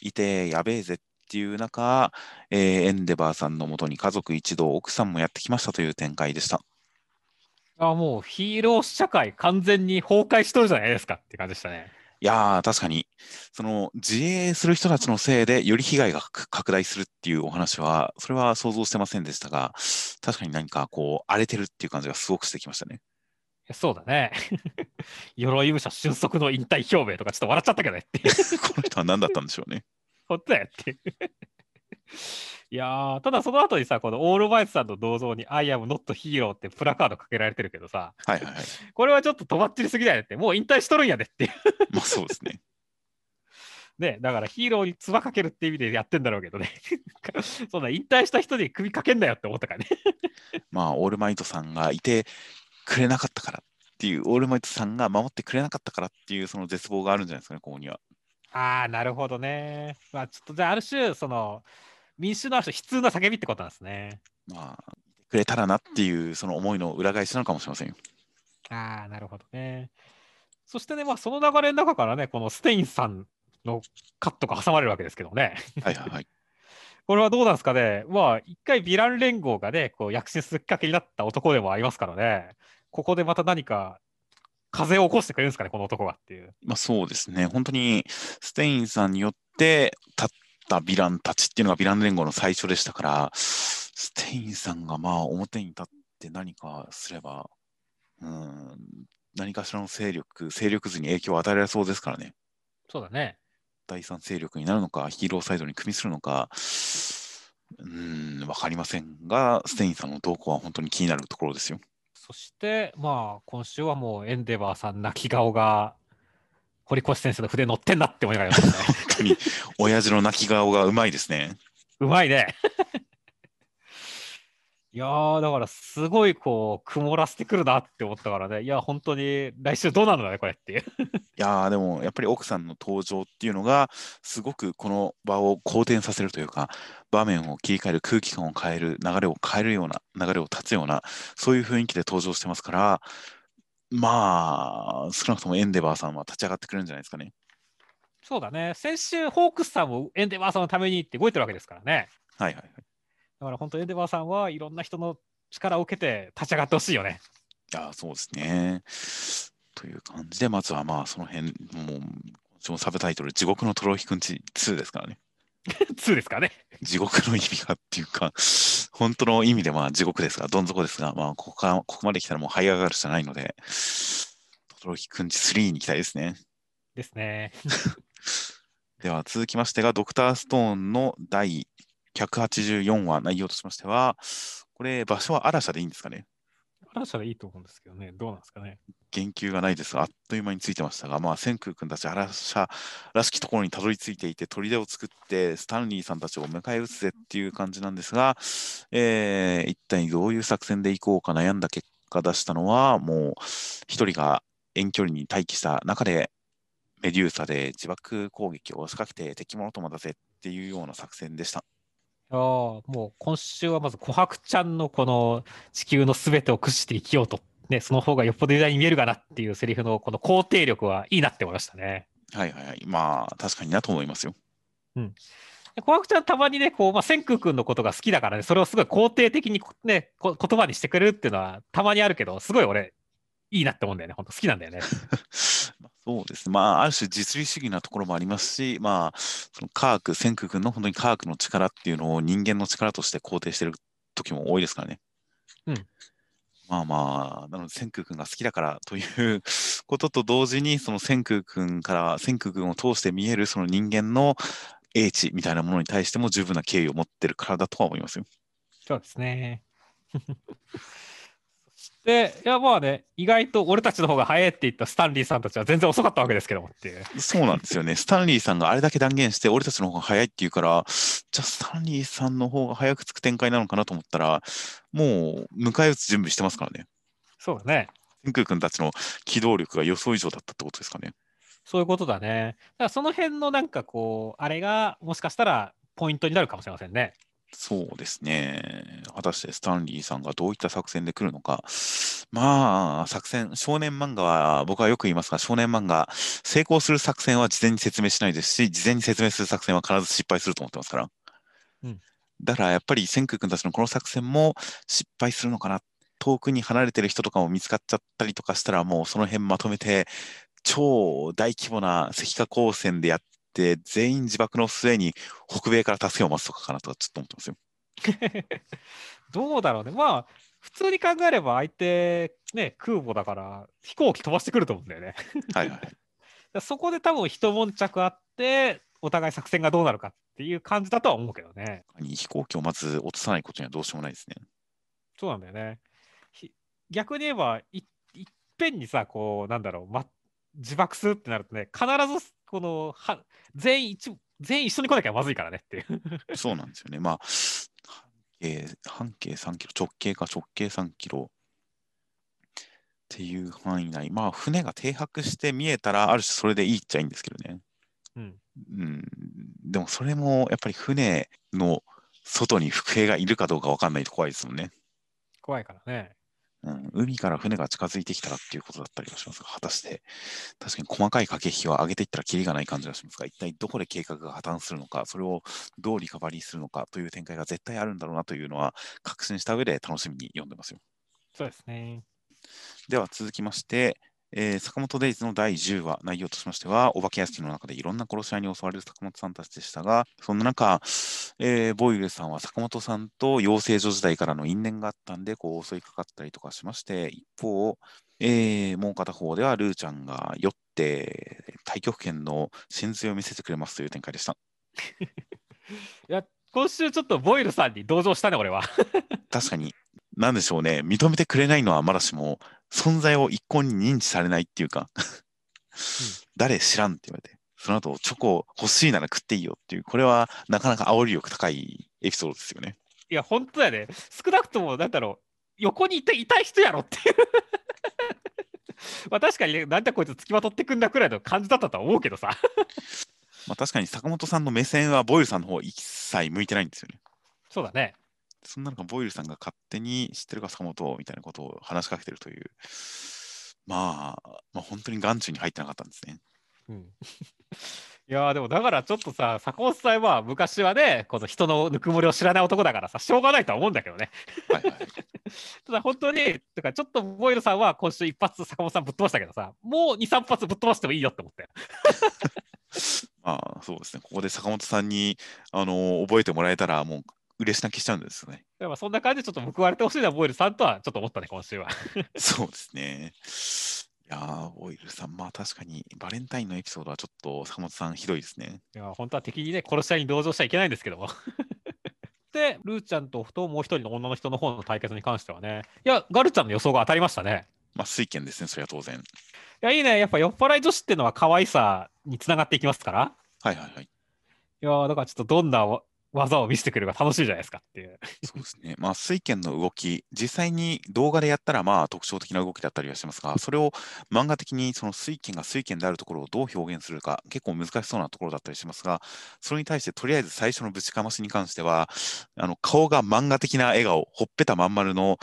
いて、やべえぜっていう中、えーエンデバーさんのもとに家族一同、奥さんもやってきましたという展開でした。あもうヒーロー社会完全に崩壊しとるじゃないですかって感じでしたね。いやー、確かに、その自衛する人たちのせいで、より被害が拡大するっていうお話は、それは想像してませんでしたが、確かに何かこう、荒れてるっていう感じがすごくしてきましたね。そうだね。<laughs> 鎧武者俊足の引退表明とかちょっと笑っちゃったけどね。<laughs> この人は何だったんでしょうね。<laughs> 本当だよっていやー、ただその後にさ、このオールマイトさんの銅像に I am not hero ってプラカードかけられてるけどさ、はいはいはい。<laughs> これはちょっととばっちりすぎだよねって、もう引退しとるんやでって。まあそうですね。<laughs> ね、だからヒーローにつばかけるって意味でやってんだろうけどね。<laughs> そんな引退した人に首かけんなよって思ったからね。まあ、オールマイトさんがいてくれなかったからっていう、オールマイトさんが守ってくれなかったからっていう、その絶望があるんじゃないですかね、ここには。ああ、なるほどね。まあちょっとじゃあある種、その民主のある種悲痛な叫びってことなんですね。まあ、くれたらなっていう、その思いの裏返しなのかもしれませんよ。ああ、なるほどね。そしてね、まあその流れの中からね、このステインさんのカットが挟まれるわけですけどもね。はいはいはい。<laughs> これはどうなんですかね。まあ、一回ヴィラン連合がね、こう躍進するきっかけになった男でもありますからね、ここでまた何か風を起こしてくれるんですかね、この男がっていう。まあそうですね、本当にステインさんによって立ったヴィランたちっていうのがヴィラン連合の最初でしたから、ステインさんがまあ表に立って何かすれば、うん、何かしらの勢力、勢力図に影響を与えられそうですからね。そうだね。第三勢力になるのか、ヒーローサイドに与するのか、うん、わかりませんが、ステインさんの動向は本当に気になるところですよ。そして、まあ、今週はもうエンデバーさん泣き顔が、堀越先生の筆乗ってんなって思いながらね。本当に、親父の泣き顔がうまいですね。うまいね。<laughs> いやー、だからすごいこう、曇らせてくるなって思ったからね、いや、本当に来週どうなるんだね、これっていう。いやーでもやっぱり奥さんの登場っていうのがすごくこの場を好転させるというか場面を切り替える空気感を変える流れを変えるような流れを断つようなそういう雰囲気で登場してますからまあ少なくともエンデバーさんは立ち上がってくれるんじゃないですかね。そうだね、先週、ホークスさんもエンデバーさんのためにって動いてるわけですからね。はいはいはい。だから本当、エンデバーさんはいろんな人の力を受けて立ち上がってほしいよね。いやーそうですね。という感じでまずはまあその辺もうもサブタイトル「地獄のトロヒくんち2」ですからね。2 <laughs> ですかね。地獄の意味がっていうか、本当の意味でまあ地獄ですが、どん底ですが、まあ、ここから、ここまで来たらもう這い上がるしかないので、トロヒくんち3に行きたいですね。ですね。<laughs> では続きましてが、ドクターストーンの第184話、内容としましては、これ、場所はアラシャでいいんですかね？嵐でいいと思うんですけどね、どうなんですかね。言及がないですが、あっという間についてましたが、まあ、千空君たち、アラシャらしきところにたどり着いていて、砦を作って、スタンリーさんたちを迎え撃つぜっていう感じなんですが、えー一体どういう作戦でいこうか悩んだ結果出したのは、もう一人が遠距離に待機した中で、メデューサで自爆攻撃を仕掛けて敵物とまだぜっていうような作戦でした。ああ、もう今週はまず琥珀ちゃんのこの地球のすべてを駆使して生きようと、ね、その方がよっぽど偉大に見えるかなっていうセリフのこの肯定力はいいなって思いましたね。はいはいはい。まあ、確かになと思いますよ。で琥珀ちゃんたまにね、こう、まあ、千空君のことが好きだからね、それをすごい肯定的にね、こ言葉にしてくれるっていうのはたまにあるけど、すごい俺、いいなって思うんだよね。本当好きなんだよね。<laughs> まあそうですね。まあ、ある種実利主義なところもありますし、まあ、その科学、千空君の本当に科学の力っていうのを人間の力として肯定してる時も多いですからね。うん。まあまあ、なので千空君が好きだからという <laughs> ことと同時に、その千空君から千空君を通して見えるその人間の英知みたいなものに対しても十分な敬意を持ってるからだとは思いますよ。そうですね。そして、いやまあね、意外と俺たちの方が早いって言ったスタンリーさんたちは全然遅かったわけですけどもっていう。そうなんですよね。スタンリーさんがあれだけ断言して、俺たちの方が早いって言うから、じゃあスタンリーさんの方が早くつく展開なのかなと思ったら、もう迎え撃つ準備してますからね。そうだね。天空君たちの機動力が予想以上だったってことですかね。そういうことだね。だからその辺のなんかこう、あれがもしかしたらポイントになるかもしれませんね。そうですね。果たしてスタンリーさんがどういった作戦で来るのか。まあ、作戦、少年漫画は、僕はよく言いますが、少年漫画、成功する作戦は事前に説明しないですし、事前に説明する作戦は必ず失敗すると思ってますから。うんだから、やっぱり、千空君たちのこの作戦も失敗するのかな。遠くに離れてる人とかも見つかっちゃったりとかしたら、もうその辺まとめて、超大規模な石化光線でやって、全員自爆の末に北米から助けを待つとかかなとかちょっと思ってますよ。<laughs> どうだろうね。まあ、普通に考えれば相手、ね、空母だから飛行機飛ばしてくると思うんだよね。はいはい。<laughs> そこで多分一悶着あって、お互い作戦がどうなるかっていう感じだとは思うけどね。飛行機をまず落とさないことにはどうしようもないですね。そうなんだよね。ひ逆に言えばい、いっぺんにさ、こう、なんだろう、ま、自爆するってなるとね、必ずこのは全員一全員一緒に来なきゃまずいからねっていう。そうなんですよね。まあ、半径半径3キロ、直径か直径3キロっていう範囲内、まあ、船が停泊して見えたら、ある種それでいいっちゃいいんですけどね。うん、うん、でもそれもやっぱり船の外に伏兵がいるかどうか分かんないと怖いですもんね。怖いからね。うん、海から船が近づいてきたらっていうことだったりはしますが、果たして、確かに細かい駆け引きを上げていったらキリがない感じがしますが、一体どこで計画が破綻するのか、それをどうリカバリーするのかという展開が絶対あるんだろうなというのは確信した上で楽しみに読んでますよ。そうですね。では続きまして、えー坂本デイズの第10話、内容としましては、お化け屋敷の中でいろんな殺し屋に襲われる坂本さんたちでしたが、そんな中、えーボイルさんは坂本さんと養成所時代からの因縁があったんで、こう襲いかかったりとかしまして、一方、えーもう片方ではルーちゃんが酔って、太極拳の真髄を見せてくれますという展開でした。<laughs> いや、今週ちょっとボイルさんに同情したね、俺は。<laughs> 確かに、なんでしょうね、認めてくれないのはまだしも、存在を一向に認知されないっていうか、誰知らんって言われて、その後チョコ欲しいなら食っていいよっていう、これはなかなか煽り力高いエピソードですよね。いや、本当だよね。少なくとも、なんだろう、横にいたいたい人やろっていう。<laughs> まあ確かにね、なんだこいつ付きまとってくんだくらいの感じだったとは思うけどさ。<laughs> まあ、確かに坂本さんの目線はボイルさんの方一切向いてないんですよね。そうだね。そんな中、ボイルさんが勝手に知ってるか坂本みたいなことを話しかけてるという、まあ、まあ、本当に眼中に入ってなかったんですね。うん。<laughs> いやーでもだからちょっとさ、坂本さんは昔はね、この人のぬくもりを知らない男だからさ、しょうがないとは思うんだけどね。はいはい。<laughs> ただ本当に、とかちょっとボイルさんは今週一発坂本さんぶっ飛ばしたけどさ、もう2、3発ぶっ飛ばしてもいいよって思ったよ。<laughs> まあ、そうですね。ここで坂本さんに、あの覚えてもらえたら、もう嬉し泣きしちゃうんですよね。でもそんな感じでちょっと報われてほしいな、ボイルさんとはちょっと思ったね、今週は。そうですね。いやー、ボイルさん、まあ確かに、バレンタインのエピソードはちょっと坂本さんひどいですね。いや、本当は敵にね、殺し合いに同情しちゃいけないんですけども。<laughs> で、ルーちゃんとともう一人の女の人の方の対決に関してはね、いや、ガルちゃんの予想が当たりましたね。まあ、水拳ですね、それは当然。いや、いいね。やっぱ酔っ払い女子っていうのは可愛さにつながっていきますから。はいはいはい。いやーだからちょっとどんなわ技を見せてくれるか楽しいじゃないですかっていう。そうですね。まあ、水拳の動き、実際に動画でやったら、まあ、特徴的な動きだったりはしますが、それを漫画的にその水拳が水拳であるところをどう表現するか、結構難しそうなところだったりしますが、それに対して、とりあえず最初のぶちかましに関しては、あの顔が漫画的な笑顔、ほっぺたまん丸の、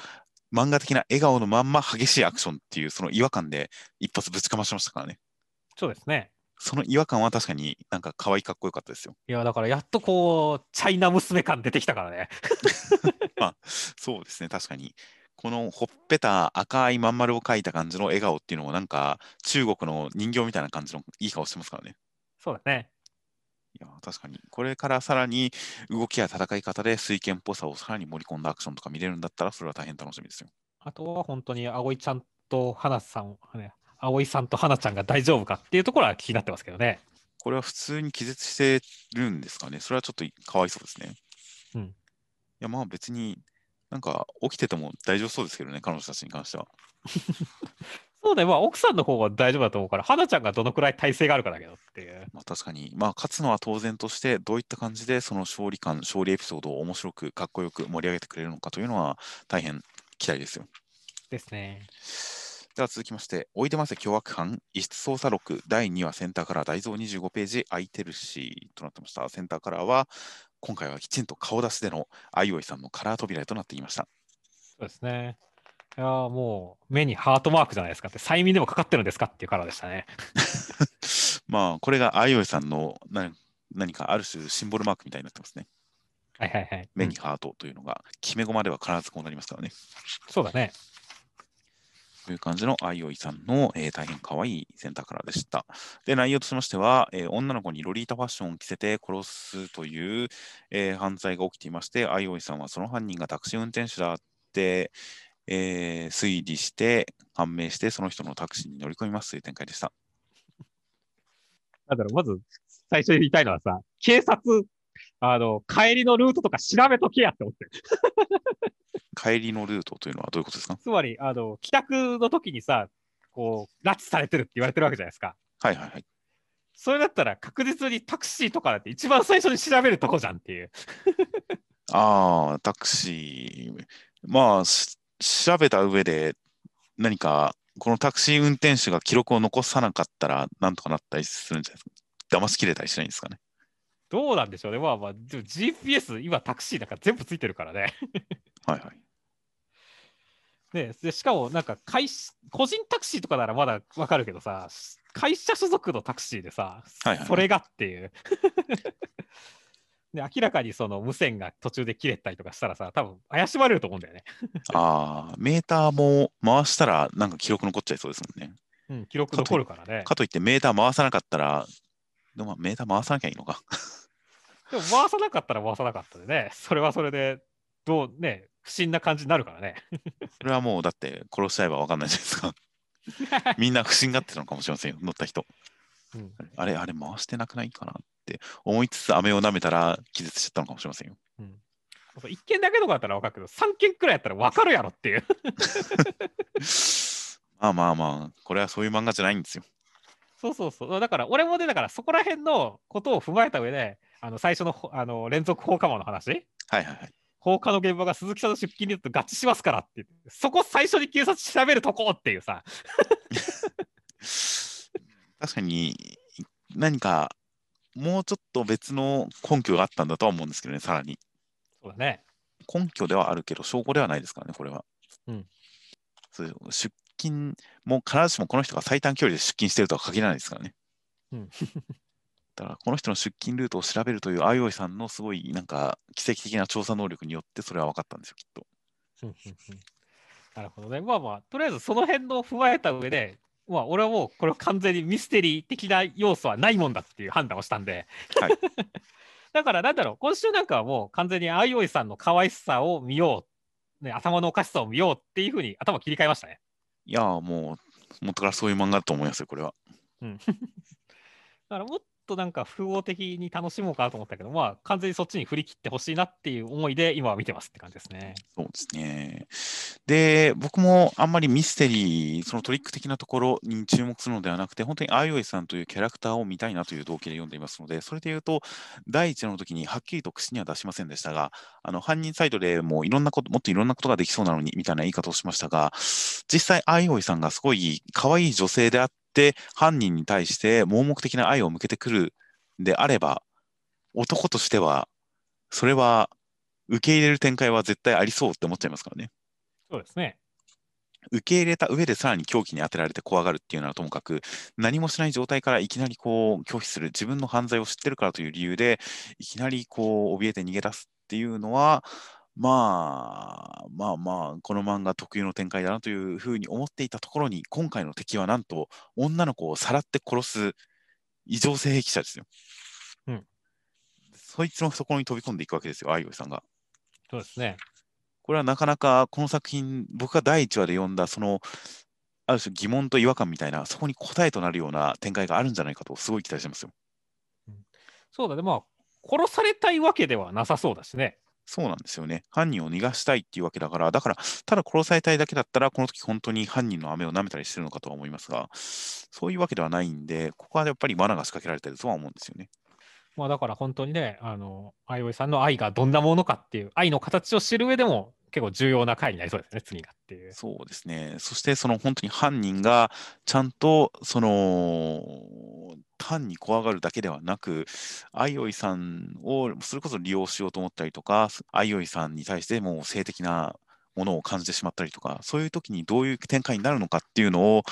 漫画的な笑顔のまんま激しいアクションっていう、その違和感で一発ぶちかましましたからね。そうですね。その違和感は確かになんか可愛いかっこよかったですよ。いや、だからやっとこう、チャイナ娘感出てきたからね。<laughs> そうですね、確かに。このほっぺた赤いまん丸を描いた感じの笑顔っていうのもなんか中国の人形みたいな感じのいい顔してますからね。そうだね。いや確かにこれからさらに動きや戦い方で水拳っぽさをさらに盛り込んだアクションとか見れるんだったらそれは大変楽しみですよ。あとは本当に葵ちゃんと花さん、ね、葵さんと花ちゃんが大丈夫かっていうところは気になってますけどね。これは普通に気絶してるんですかねそれはちょっとかわいそうですね。うんいやまあ別になんか起きてても大丈夫そうですけどね彼女たちに関しては。<laughs> そうね、まあ奥さんの方は大丈夫だと思うから、花ちゃんがどのくらい体勢があるかだけどっていう。まあ確かに、まあ勝つのは当然として、どういった感じでその勝利感、勝利エピソードを面白く、かっこよく盛り上げてくれるのかというのは大変期待ですよ。ですね。では続きまして、おいでませ凶悪犯、異質捜査録第2話センターカラー大蔵25ページ、空いてるしとなってました。センターカラーは、今回はきちんと顔出しでの相生さんのカラー扉へとなっていました。そうですね。いやーもう目にハートマークじゃないですかって、催眠でもかかってるんですかっていうカラーでしたね。<laughs> まあ、これが相生さんの何何かある種シンボルマークみたいになってますね。はいはいはい。うん目にハートというのが、決め駒では必ずこうなりますからね。そうだね。という感じのあいおいさんの、えー大変可愛いセンターカラーでした。で、内容としましては、えー女の子にロリータファッションを着せて殺すという、えー犯罪が起きていまして、あいおいさんはその犯人がタクシー運転手だって、えー推理して、判明して、その人のタクシーに乗り込みますという展開でした。なんだろう、まず最初に言いたいのはさ、警察、あの、帰りのルートとか調べとけやって思って。帰りのルートというのはどういうことですか？つまり、あの、帰宅の時にさ、こう、拉致されてるって言われてるわけじゃないですか。はいはいはい。それだったら確実にタクシーとかだって一番最初に調べるとこじゃんっていう。ああ、タクシー。まあ、し調べた上で、何か、このタクシー運転手が記録を残さなかったら、なんとかなったりするんじゃないですか？騙しきれたりしないんですかね。どうなんでしょうね。まあまあ、GPS、今タクシーだから全部ついてるからね。はいはい。ねでしかも、なんか会社、個人タクシーとかならまだわかるけどさ、会社所属のタクシーでさ、はいはいそれがっていう。<laughs> で明らかにその無線が途中で切れたりとかしたらさ、多分怪しまれると思うんだよね。ああ、メーターも回したら、なんか記録残っちゃいそうですもんね。うん、記録残るからね。かといって、メーター回さなかったら、でもまあメーター回さなきゃいいのか。<laughs> でも回さなかったら回さなかったでね、それはそれで、どうね、不審な感じになるからね。それはもう、だって殺しちゃえば分かんないじゃないですか。<laughs> みんな不審がってたのかもしれませんよ、乗った人。うんあれ、あれ回してなくないかなって思いつつ、飴を舐めたら気絶しちゃったのかもしれませんよ。そう1件だけとかだったら分かるけど、3件くらいやったら分かるやろっていう。<laughs> まあまあまあ、これはそういう漫画じゃないんですよ。そうそうそう。だから、俺もね、だからそこら辺のことを踏まえた上で、あの最初のほあの連続放火魔の話、はいはいはい。放火の現場が鈴木さんの出勤率と合致しますからって言って、そこ最初に警察調べるとこっていうさ、<laughs> 確かに、何か、もうちょっと別の根拠があったんだとは思うんですけどね、さらに。そうだね。根拠ではあるけど、証拠ではないですからね、これは。うんそう出勤も必ずしもこの人が最短距離で出勤してるとは限らないですからね。うんだから、この人の出勤ルートを調べるというあいおいさんのすごい、なんか、奇跡的な調査能力によって、それは分かったんですよ、きっと。なるほどね。まあまあ、とりあえずその辺の踏まえた上で、まあ、俺はもうこれは完全にミステリー的な要素はないもんだっていう判断をしたんで。はい <laughs> だから、なんだろう、今週なんかはもう完全にあいおいさんの可愛さを見よう、ね、頭のおかしさを見ようっていうふうに頭切り替えましたね。いやー、もう、元からそういう漫画だと思いますよ、これは。うん。<laughs> だからもっとなんか複合的に楽しもうかなと思ったけど、まあ完全にそっちに振り切ってほしいなっていう思いで今は見てますって感じですね。そうですね。で、僕もあんまりミステリー、そのトリック的なところに注目するのではなくて、本当にあいおいさんというキャラクターを見たいなという動機で読んでいますので、それで言うと、第一話の時にはっきりと口には出しませんでしたが、あの犯人サイドでもういろんなこと、もっといろんなことができそうなのにみたいな言い方をしましたが、実際、あいおいさんがすごい可愛い女性であって、犯人に対して盲目的な愛を向けてくるであれば、男としては、それは受け入れる展開は絶対ありそうって思っちゃいますからね。そうですね。受け入れた上でさらに狂気に当てられて怖がるっていうのはともかく、何もしない状態からいきなりこう拒否する、自分の犯罪を知ってるからという理由で、いきなりこう怯えて逃げ出すっていうのは、まあまあまあ、この漫画特有の展開だなというふうに思っていたところに、今回の敵はなんと女の子をさらって殺す異常性癖者ですよ。うんそいつの懐に飛び込んでいくわけですよ、相生さんが。そうですね。これはなかなかこの作品、僕が第1話で読んだ、その、ある種疑問と違和感みたいな、そこに答えとなるような展開があるんじゃないかと、すごい期待してますよ。そうだね。まあ、殺されたいわけではなさそうだしね。そうなんですよね。犯人を逃がしたいっていうわけだから、だから、ただ殺されたいだけだったら、この時本当に犯人の飴を舐めたりしてるのかとは思いますが、そういうわけではないんで、ここはやっぱり罠が仕掛けられてるとは思うんですよね。まあだから本当にね、あの、あいおいさんの愛がどんなものかっていう、愛の形を知る上でも結構重要な回になりそうですね、次がっていう。そうですね。そして、その本当に犯人がちゃんと、その、単に怖がるだけではなく、あいおいさんをそれこそ利用しようと思ったりとか、あいおいさんに対してもう性的なものを感じてしまったりとか、そういう時にどういう展開になるのかっていうのを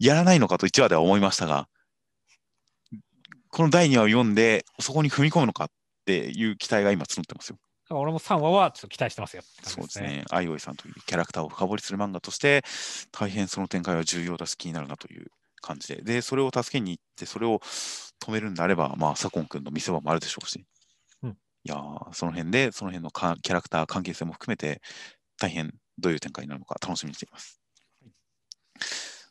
やらないのかと1話では思いましたが、この第2話を読んで、そこに踏み込むのかっていう期待が今募ってますよ。から俺も3話はちょっと期待してますよって感じそうですね。アイオイさんというキャラクターを深掘りする漫画として、大変その展開は重要だし気になるなという感じで、で、それを助けに行って、それを止めるんであれば、まあ、左近君の見せ場もあるでしょうし、うんいやーその辺で、その辺のかキャラクター関係性も含めて、大変どういう展開になるのか楽しみにしています。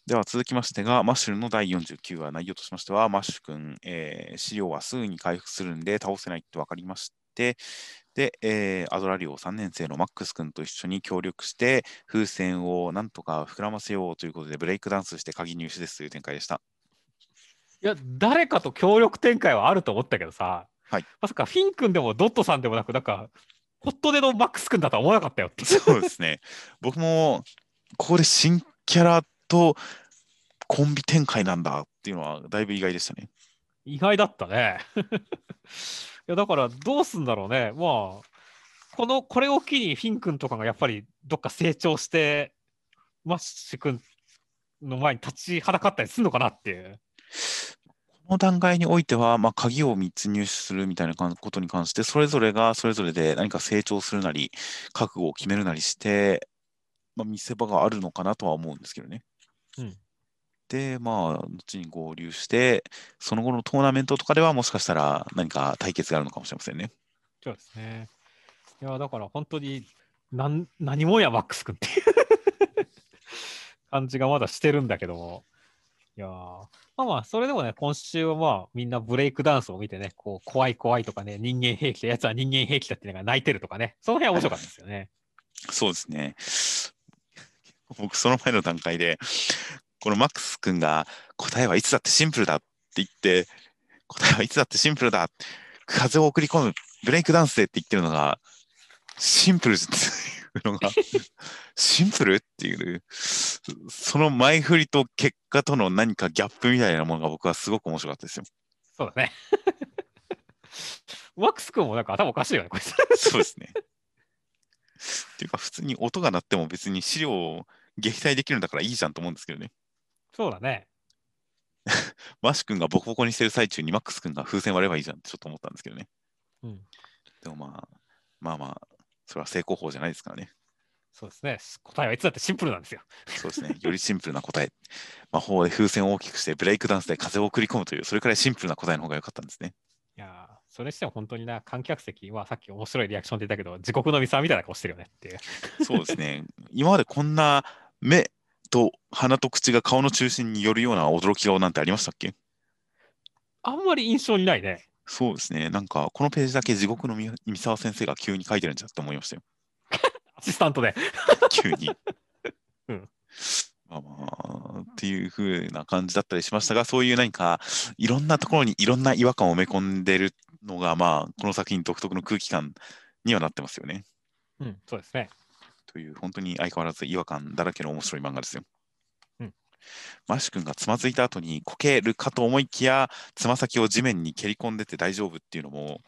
では続きましてが、マッシュルの第49話、内容としましては、マッシュ君、えー資料はすぐに回復するんで倒せないって分かりまして、で、えーアドラリオ3年生のマックス君と一緒に協力して、風船をなんとか膨らませようということで、ブレイクダンスして鍵入手ですという展開でした。いや、誰かと協力展開はあると思ったけどさ、はいまさかフィン君でもドットさんでもなく、なんか、ホットでのマックス君だとは思わなかったよって。そうですね。僕も、ここで新キャラとコンビ展開なんだっていうのは、だいぶ意外でしたね。意外だったね。いや、だからどうすんだろうね。まあ、この、これを機にフィン君とかがやっぱりどっか成長して、マッシュ君の前に立ちはだかったりするのかなっていう。この段階においては、まあ、鍵を3つ入手するみたいなことに関して、それぞれがそれぞれで何か成長するなり、覚悟を決めるなりして、まあ、見せ場があるのかなとは思うんですけどね。うんで、まあ、後に合流して、その後のトーナメントとかでは、もしかしたら何か対決があるのかもしれませんね。そうですね。いや、だから本当に、なん何もや、マックス君っていう <laughs> 感じがまだしてるんだけども。いやーまあまあ、それでもね、今週はまあ、みんなブレイクダンスを見てね、こう、怖い怖いとかね、人間兵器だ、やつは人間兵器だっていうのが泣いてるとかね、その辺は面白かったですよね。<laughs> そうですね。僕、その前の段階で、このマックス君が答えはいつだってシンプルだって言って、答えはいつだってシンプルだ、風を送り込む、ブレイクダンスでって言ってるのが、シンプルっていうのが、シンプルっていう、その前振りと結果との何かギャップみたいなものが僕はすごく面白かったですよ。そうだね。<laughs> マックス君もなんか頭おかしいよね、こいつ。そうですね。っていうか、普通に音が鳴っても別に資料を撃退できるんだからいいじゃんと思うんですけどね。そうだね。マッシュ君がボコボコにしてる最中にマックス君が風船割ればいいじゃんってちょっと思ったんですけどね。うん。でもまあ、まあまあ、それは成功法じゃないですからね。そうですね。答えはいつだってシンプルなんですよ。そうですね。よりシンプルな答え。魔法で風船を大きくしてブレイクダンスで風を送り込むという、それくらいシンプルな答えの方が良かったんですね。いやーそれにしても本当にな、観客席はさっき面白いリアクションで言ったけど、自国のミサみたいな顔してるよねっていう。そうですね。今までこんな目と鼻と口が顔の中心に寄るような驚き顔なんてありましたっけ？あんまり印象にないね。そうですね。なんか、このページだけ地獄のみ三沢先生が急に書いてるんじゃって思いましたよ。<laughs> アシスタントで。<laughs> 急に。うんまあまあ、っていう風な感じだったりしましたが、そういう何か、いろんなところにいろんな違和感を埋め込んでるのが、まあ、この作品独特の空気感にはなってますよね。うん、そうですね。という、本当に相変わらず違和感だらけの面白い漫画ですよ。うんマッシュ君がつまずいた後にこけるかと思いきや、つま先を地面に蹴り込んでて大丈夫っていうのも、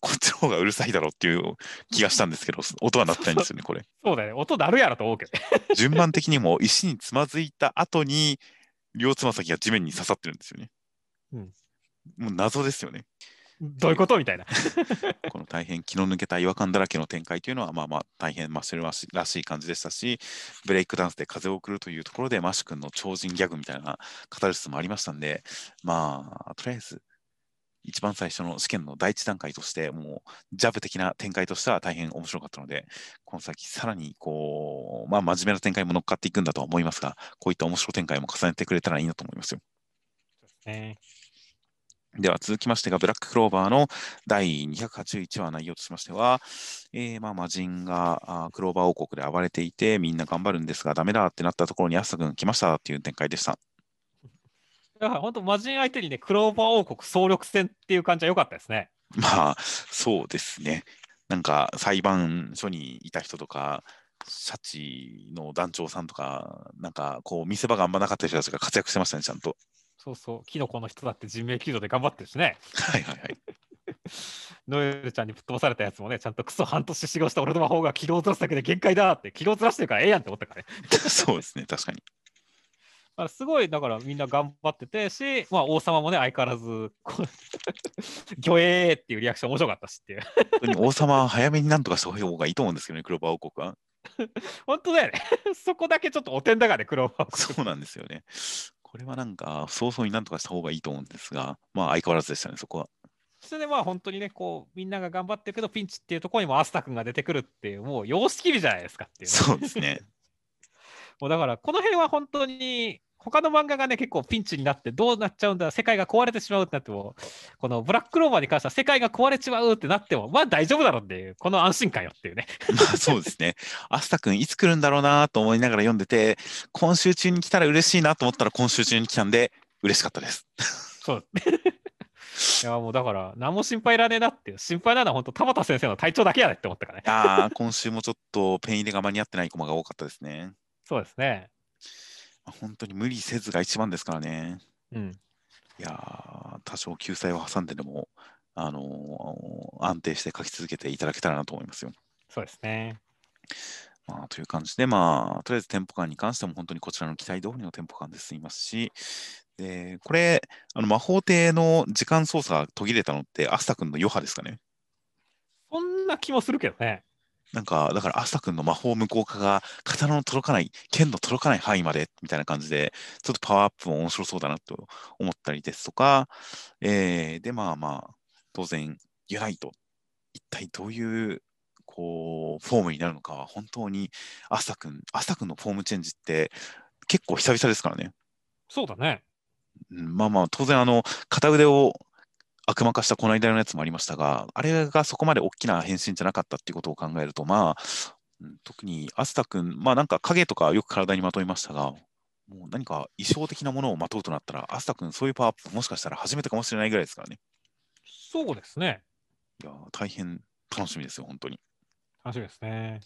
こっちの方がうるさいだろうっていう気がしたんですけど、<laughs> 音は鳴ってないんですよね、これ。そうだよね。音鳴るやろと思うけどね。<laughs> 順番的にも石につまずいた後に両つま先が地面に刺さってるんですよね。うんもう謎ですよね。どういうこと？みたいな。<laughs> この大変気の抜けた違和感だらけの展開というのは、まあまあ大変マッシュルらしい感じでしたし、ブレイクダンスで風を送るというところで、マッシュ君の超人ギャグみたいなカタルシスもありましたんで、まあ、とりあえず、一番最初の試験の第一段階として、もうジャブ的な展開としては大変面白かったので、この先さらにこう、まあ真面目な展開も乗っかっていくんだとは思いますが、こういった面白展開も重ねてくれたらいいなと思いますよ。ねでは続きましてが、ブラッククローバーの第281話内容としましては、えーまあ魔人がクローバー王国で暴れていて、みんな頑張るんですが、ダメだってなったところにアスタ君来ましたっていう展開でした。だから本当、魔人相手にね、クローバー王国総力戦っていう感じは良かったですね。まあ、そうですね。なんか裁判所にいた人とか、シャチの団長さんとか、なんかこう見せ場があんまなかった人たちが活躍してましたね、ちゃんと。そうそう、キノコの人だって人命救助で頑張ってるしね。はいはいはい。<laughs> ノエルちゃんにぶっ飛ばされたやつもね、ちゃんとクソ半年修行した俺の魔法が軌道をずらすだけで限界だって、軌道をずらしてるからええやんって思ったからね。<laughs> そうですね、確かに。<laughs> あすごい、だからみんな頑張っててし、まあ、王様もね、相変わらず、魚影っていうリアクション面白かったしっていう。本当に王様は早めになんとかした方がいいと思うんですけどね、クローバー王国は。本当だよね。そこだけちょっとお点だがね、クローバー王国。そうなんですよね。これはなんか、早々になんとかした方がいいと思うんですが、まあ相変わらずでしたね、そこは。それでまあ本当にね、こう、みんなが頑張ってるけど、ピンチっていうところにもアスタ君が出てくるっていう、もう様式美じゃないですかっていう、ね。そうですね。<laughs> もうだから、この辺は本当に、他の漫画がね、結構ピンチになって、どうなっちゃうんだ、世界が壊れてしまうってなっても、このブラッククローバーに関しては、世界が壊れちまうってなっても、まあ大丈夫だろうっていう、この安心感よっていうね。まあそうですね。アスタ君いつ来るんだろうなと思いながら読んでて、今週中に来たら嬉しいなと思ったら今週中に来たんで、嬉しかったです。そう。<laughs> いやもうだから、何も心配いらねえなっていう、心配なのは本当、田畑先生の体調だけやねって思ったからね。ああ、今週もちょっとペン入れが間に合ってないコマが多かったですね。そうですね。本当に無理せずが一番ですからね。うん。いやー多少救済を挟んででも、あのー安定して書き続けていただけたらなと思いますよ。そうですね。まあ、という感じで、まあ、とりあえずテンポ感に関しても本当にこちらの期待通りのテンポ感で進みますし、でこれ、あの魔法帝の時間操作が途切れたのって、アスタ君の余波ですかね。そんな気もするけどね。なんか、だから、アスタ君の魔法無効化が刀の届かない、剣の届かない範囲までみたいな感じで、ちょっとパワーアップも面白そうだなと思ったりですとか、えーで、まあまあ、当然、ユナイト、一体どういう、こう、フォームになるのかは、本当に、アスタ君、アスタ君のフォームチェンジって、結構久々ですからね。そうだね。うんまあまあ、当然、あの、片腕を悪魔化したこの間のやつもありましたが、あれがそこまで大きな変身じゃなかったっていうことを考えると、まあ、うん特にアスタ君、まあなんか影とかよく体にまといましたが、もう何か衣装的なものをまとうとなったら、アスタ君、そういうパワーアップ、もしかしたら初めてかもしれないぐらいですからね。そうですね。いやー、大変楽しみですよ、本当に。楽しみですね。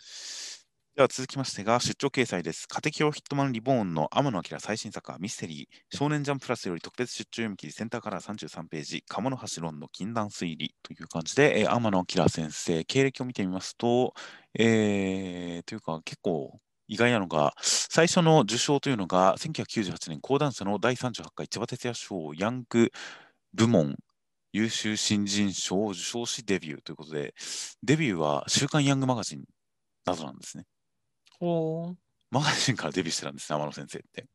では続きましてが、出張掲載です。カテキオヒットマンリボーンの天野明最新作はミステリー、少年ジャンプラスより特別出張読み切り、センターカラー33ページ、鴨の橋論の禁断推理という感じで、えー天野明先生、経歴を見てみますと、えーというか結構意外なのが、最初の受賞というのが、1998年講談社の第38回千葉哲也賞ヤング部門優秀新人賞を受賞しデビューということで、デビューは週刊ヤングマガジンなどなんですね。おーマガジンからデビューしてたんですね、天野先生って。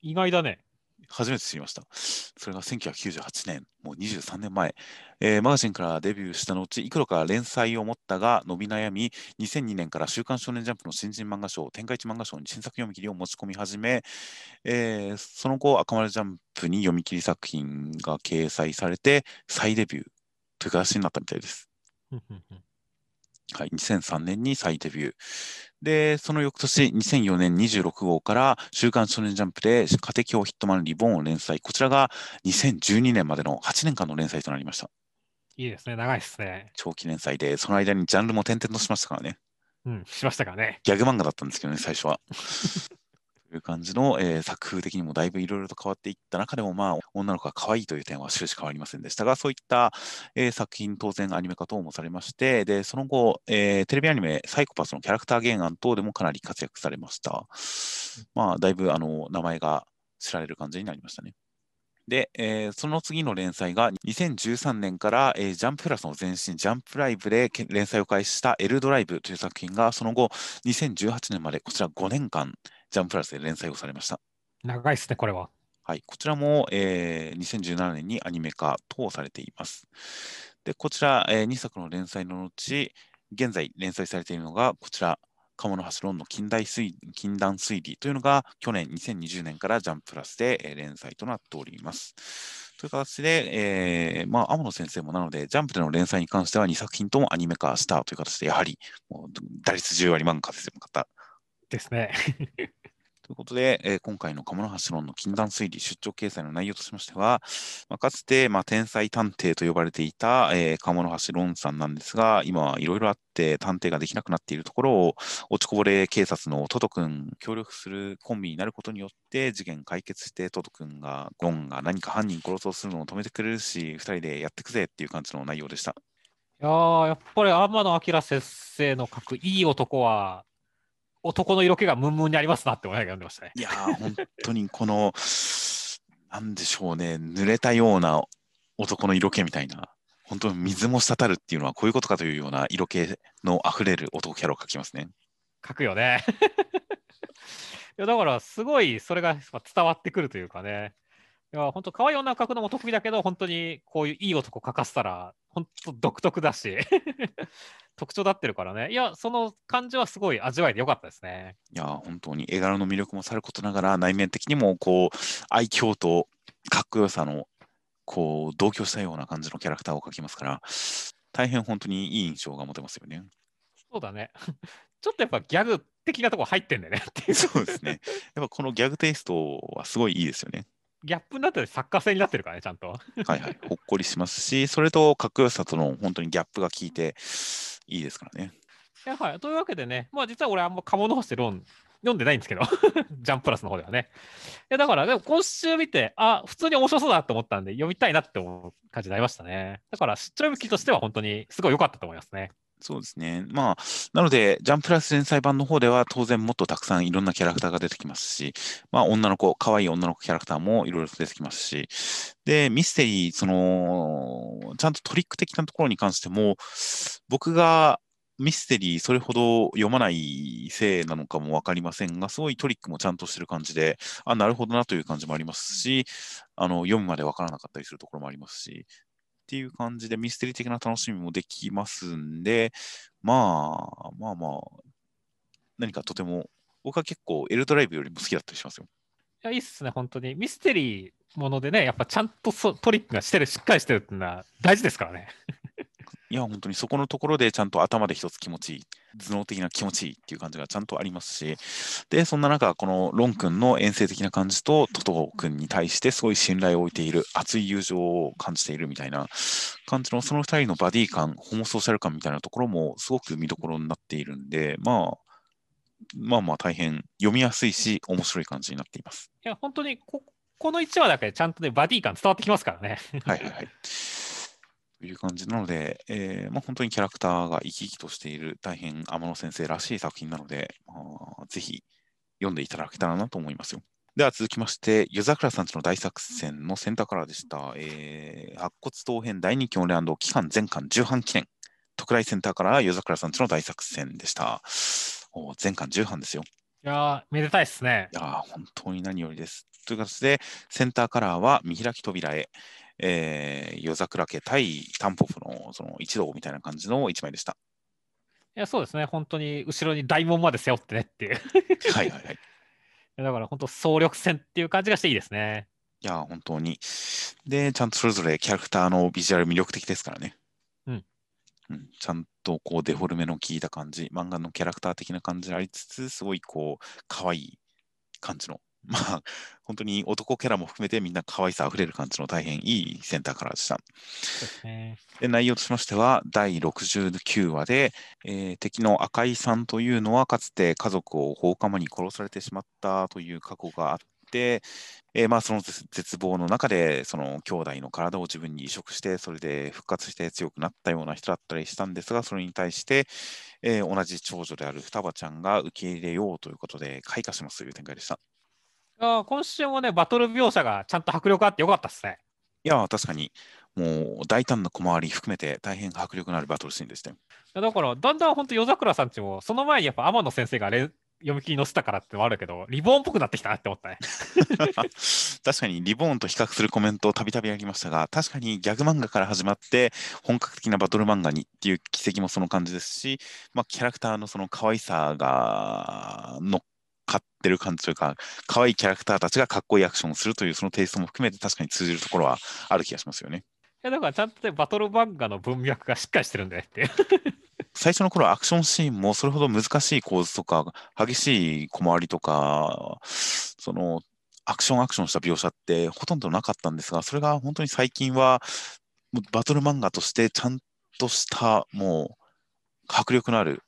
意外だね。初めて知りました。それが1998年、もう23年前、えーマガジンからデビューした後、いくらか連載を持ったが伸び悩み、2002年から週刊少年ジャンプの新人漫画賞、天下一漫画賞に新作読み切りを持ち込み始め、えーその後、赤丸ジャンプに読み切り作品が掲載されて、再デビューという形になったみたいです。はい、2003年に再デビュー。で、その翌年、2004年26号から、週刊少年ジャンプで、家庭教ヒットマンリボーンを連載。こちらが2012年までの8年間の連載となりました。いいですね。長いですね。長期連載で、その間にジャンルも転々としましたからね。うん、しましたからね。ギャグ漫画だったんですけどね、最初は。という感じの、えー作風的にもだいぶいろいろと変わっていった中でも、まあ、女の子が可愛いという点は終始変わりませんでしたが、そういった、えー作品、当然アニメ化等もされまして、で、その後、えーテレビアニメ、サイコパスのキャラクター原案等でもかなり活躍されました。まあ、だいぶ、あの、名前が知られる感じになりましたね。で、えーその次の連載が2013年から、えージャンププラスの前身、ジャンプライブで連載を開始したエルドライブという作品が、その後、2018年までこちら5年間、ジャンププラスで連載をされました。長いですね、これは。はい、こちらも、えー2017年にアニメ化等されています。で、こちら、え2作の連載の後、現在連載されているのが、こちら、鴨の橋論の近代推禁断推理というのが、去年2020年からジャンププラスで、えー連載となっております。という形で、えーまあ、天野先生もなので、ジャンプでの連載に関しては2作品ともアニメ化したという形で、やはり、もう打率10割漫画ですよ、方。ですね。ということで、えー今回の鴨の橋論の禁断推理出張掲載の内容としましては、まあ、かつて、まあ、天才探偵と呼ばれていた、えー鴨の橋論さんなんですが、今はいろいろあって探偵ができなくなっているところを、落ちこぼれ警察のトト君、協力するコンビになることによって、事件解決して、トト君が、ゴンが何か犯人殺そうするのを止めてくれるし、二人でやってくぜっていう感じの内容でした。いややっぱり天野明先生の書くいい男は、男の色気がムンムンにありますなって思いながら読んでましたね。いやー、本当にこの、なんでしょうね、濡れたような男の色気みたいな、本当に水も滴るっていうのはこういうことかというような色気の溢れる男キャラを描きますね。書くよね。<laughs> いやだからすごいそれがまあ伝わってくるというかね。いや本当可愛い女を描くのも得意だけど本当にこういういい男描かせたら本当独特だし <laughs> 特徴立ってるからねいやその感じはすごい味わえてよかったですね。いやー、本当に絵柄の魅力もさることながら、内面的にもこう愛嬌とかっこよさのこう同居したような感じのキャラクターを描きますから、大変本当にいい印象が持てますよね。そうだね。<laughs> ちょっとやっぱギャグ的なところ入ってんだよねっていう。そうですね。やっぱこのギャグテイストはすごいいいですよね。ギャップになってる作家性になってるからね、ちゃんと。はいはい。ほっこりしますし、それとかっこよさとの本当にギャップが効いていいですからね。いやはい、というわけでね、まあ実は俺あんま鴨の星ロン読んでないんですけど、<laughs> ジャンププラスの方ではね。いやだから、でも今週見て、あ、普通に面白そうだと思ったんで、読みたいなって思う感じになりましたね。だから、出張読み機としては本当にすごい良かったと思いますね。そうですね。まあ、なので、ジャンプラス連載版の方では、当然もっとたくさんいろんなキャラクターが出てきますし、まあ、女の子、可愛い女の子キャラクターもいろいろ出てきますし、で、ミステリー、その、ちゃんとトリック的なところに関しても、僕がミステリーそれほど読まないせいなのかもわかりませんが、すごいトリックもちゃんとしてる感じで、あ、なるほどなという感じもありますし、あの、読むまでわからなかったりするところもありますし、っていう感じでミステリー的な楽しみもできますんで、まあ、まあまあ、何かとても、僕は結構エルドライブよりも好きだったりしますよ。いや、いいっすね、本当に。ミステリーものでね、やっぱちゃんとそトリックがしてる、しっかりしてるっていうのは大事ですからね。いや、本当にそこのところでちゃんと頭で一つ気持ちいい、頭脳的な気持ちいいっていう感じがちゃんとありますし、で、そんな中、このロン君の遠征的な感じと、トト君に対してすごい信頼を置いている、熱い友情を感じているみたいな感じの、その二人のバディ感、ホモソーシャル感みたいなところもすごく見どころになっているんで、まあ、まあまあ大変読みやすいし、面白い感じになっています。いや、本当にこ、この1話だけでちゃんとね、バディ感伝わってきますからね。はいはいはい。という感じなので、えーまあ、本当にキャラクターが生き生きとしている大変天野先生らしい作品なので、まあ、ぜひ読んでいただけたらなと思いますよ。では続きまして、夜桜さんちの大作戦のセンターカラーでした。えー白骨刀編第2期オンレ期間全巻重版記念。特大センターカラー夜桜さんちの大作戦でした。お全巻重版ですよ。いやー、めでたいっすねい。やー本当に何よりです。という形で、センターカラーは見開き扉へ、えー夜桜家対タンポポのその一同みたいな感じの一枚でした。いや、そうですね、本当に後ろに大門まで背負ってねっていう。はいはいはい。<laughs> だから本当、総力戦っていう感じがしていいですね。いやー本当に。で、ちゃんとそれぞれキャラクターのビジュアル魅力的ですからね。うん。うん、ちゃんとこうデフォルメの効いた感じ、漫画のキャラクター的な感じでありつつ、すごいこう、可愛い感じの、<laughs> まあ、本当に男キャラも含めてみんな可愛さあふれる感じの大変いいセンターカラーでした。ね。で内容としましては、第69話で、えー敵の赤井さんというのは、かつて家族を放火魔に殺されてしまったという過去があって、えーまあ、その絶絶望の中で、その兄弟の体を自分に移植して、それで復活して強くなったような人だったりしたんですが、それに対して、えー同じ長女である双葉ちゃんが受け入れようということで、開花しますという展開でした。いやー今週もね、バトル描写がちゃんと迫力あってよかったですね。いやー、確かに、もう大胆な小回り含めて、大変迫力のあるバトルシーンでしたよ。いやだから、だんだん本当、夜桜さんちも、その前にやっぱ天野先生がれ読み切り載せたからってのもあるけど、リボーンっぽくなってきたなって思ったね。<laughs> 確かにリボーンと比較するコメントをたびたびありましたが、確かにギャグ漫画から始まって、本格的なバトル漫画にっていう奇跡もその感じですし、まあ、キャラクターのその可愛さが乗っかってる感じというか、可愛いキャラクターたちがかっこいいアクションをするというそのテイストも含めて確かに通じるところはある気がしますよね。いやだからちゃんとね、バトル漫画の文脈がしっかりしてるんだよって。最初の頃はアクションシーンもそれほど難しい構図とか、激しい小回りとか、そのアクションアクションした描写ってほとんどなかったんですが、それが本当に最近はバトル漫画としてちゃんとしたもう迫力のある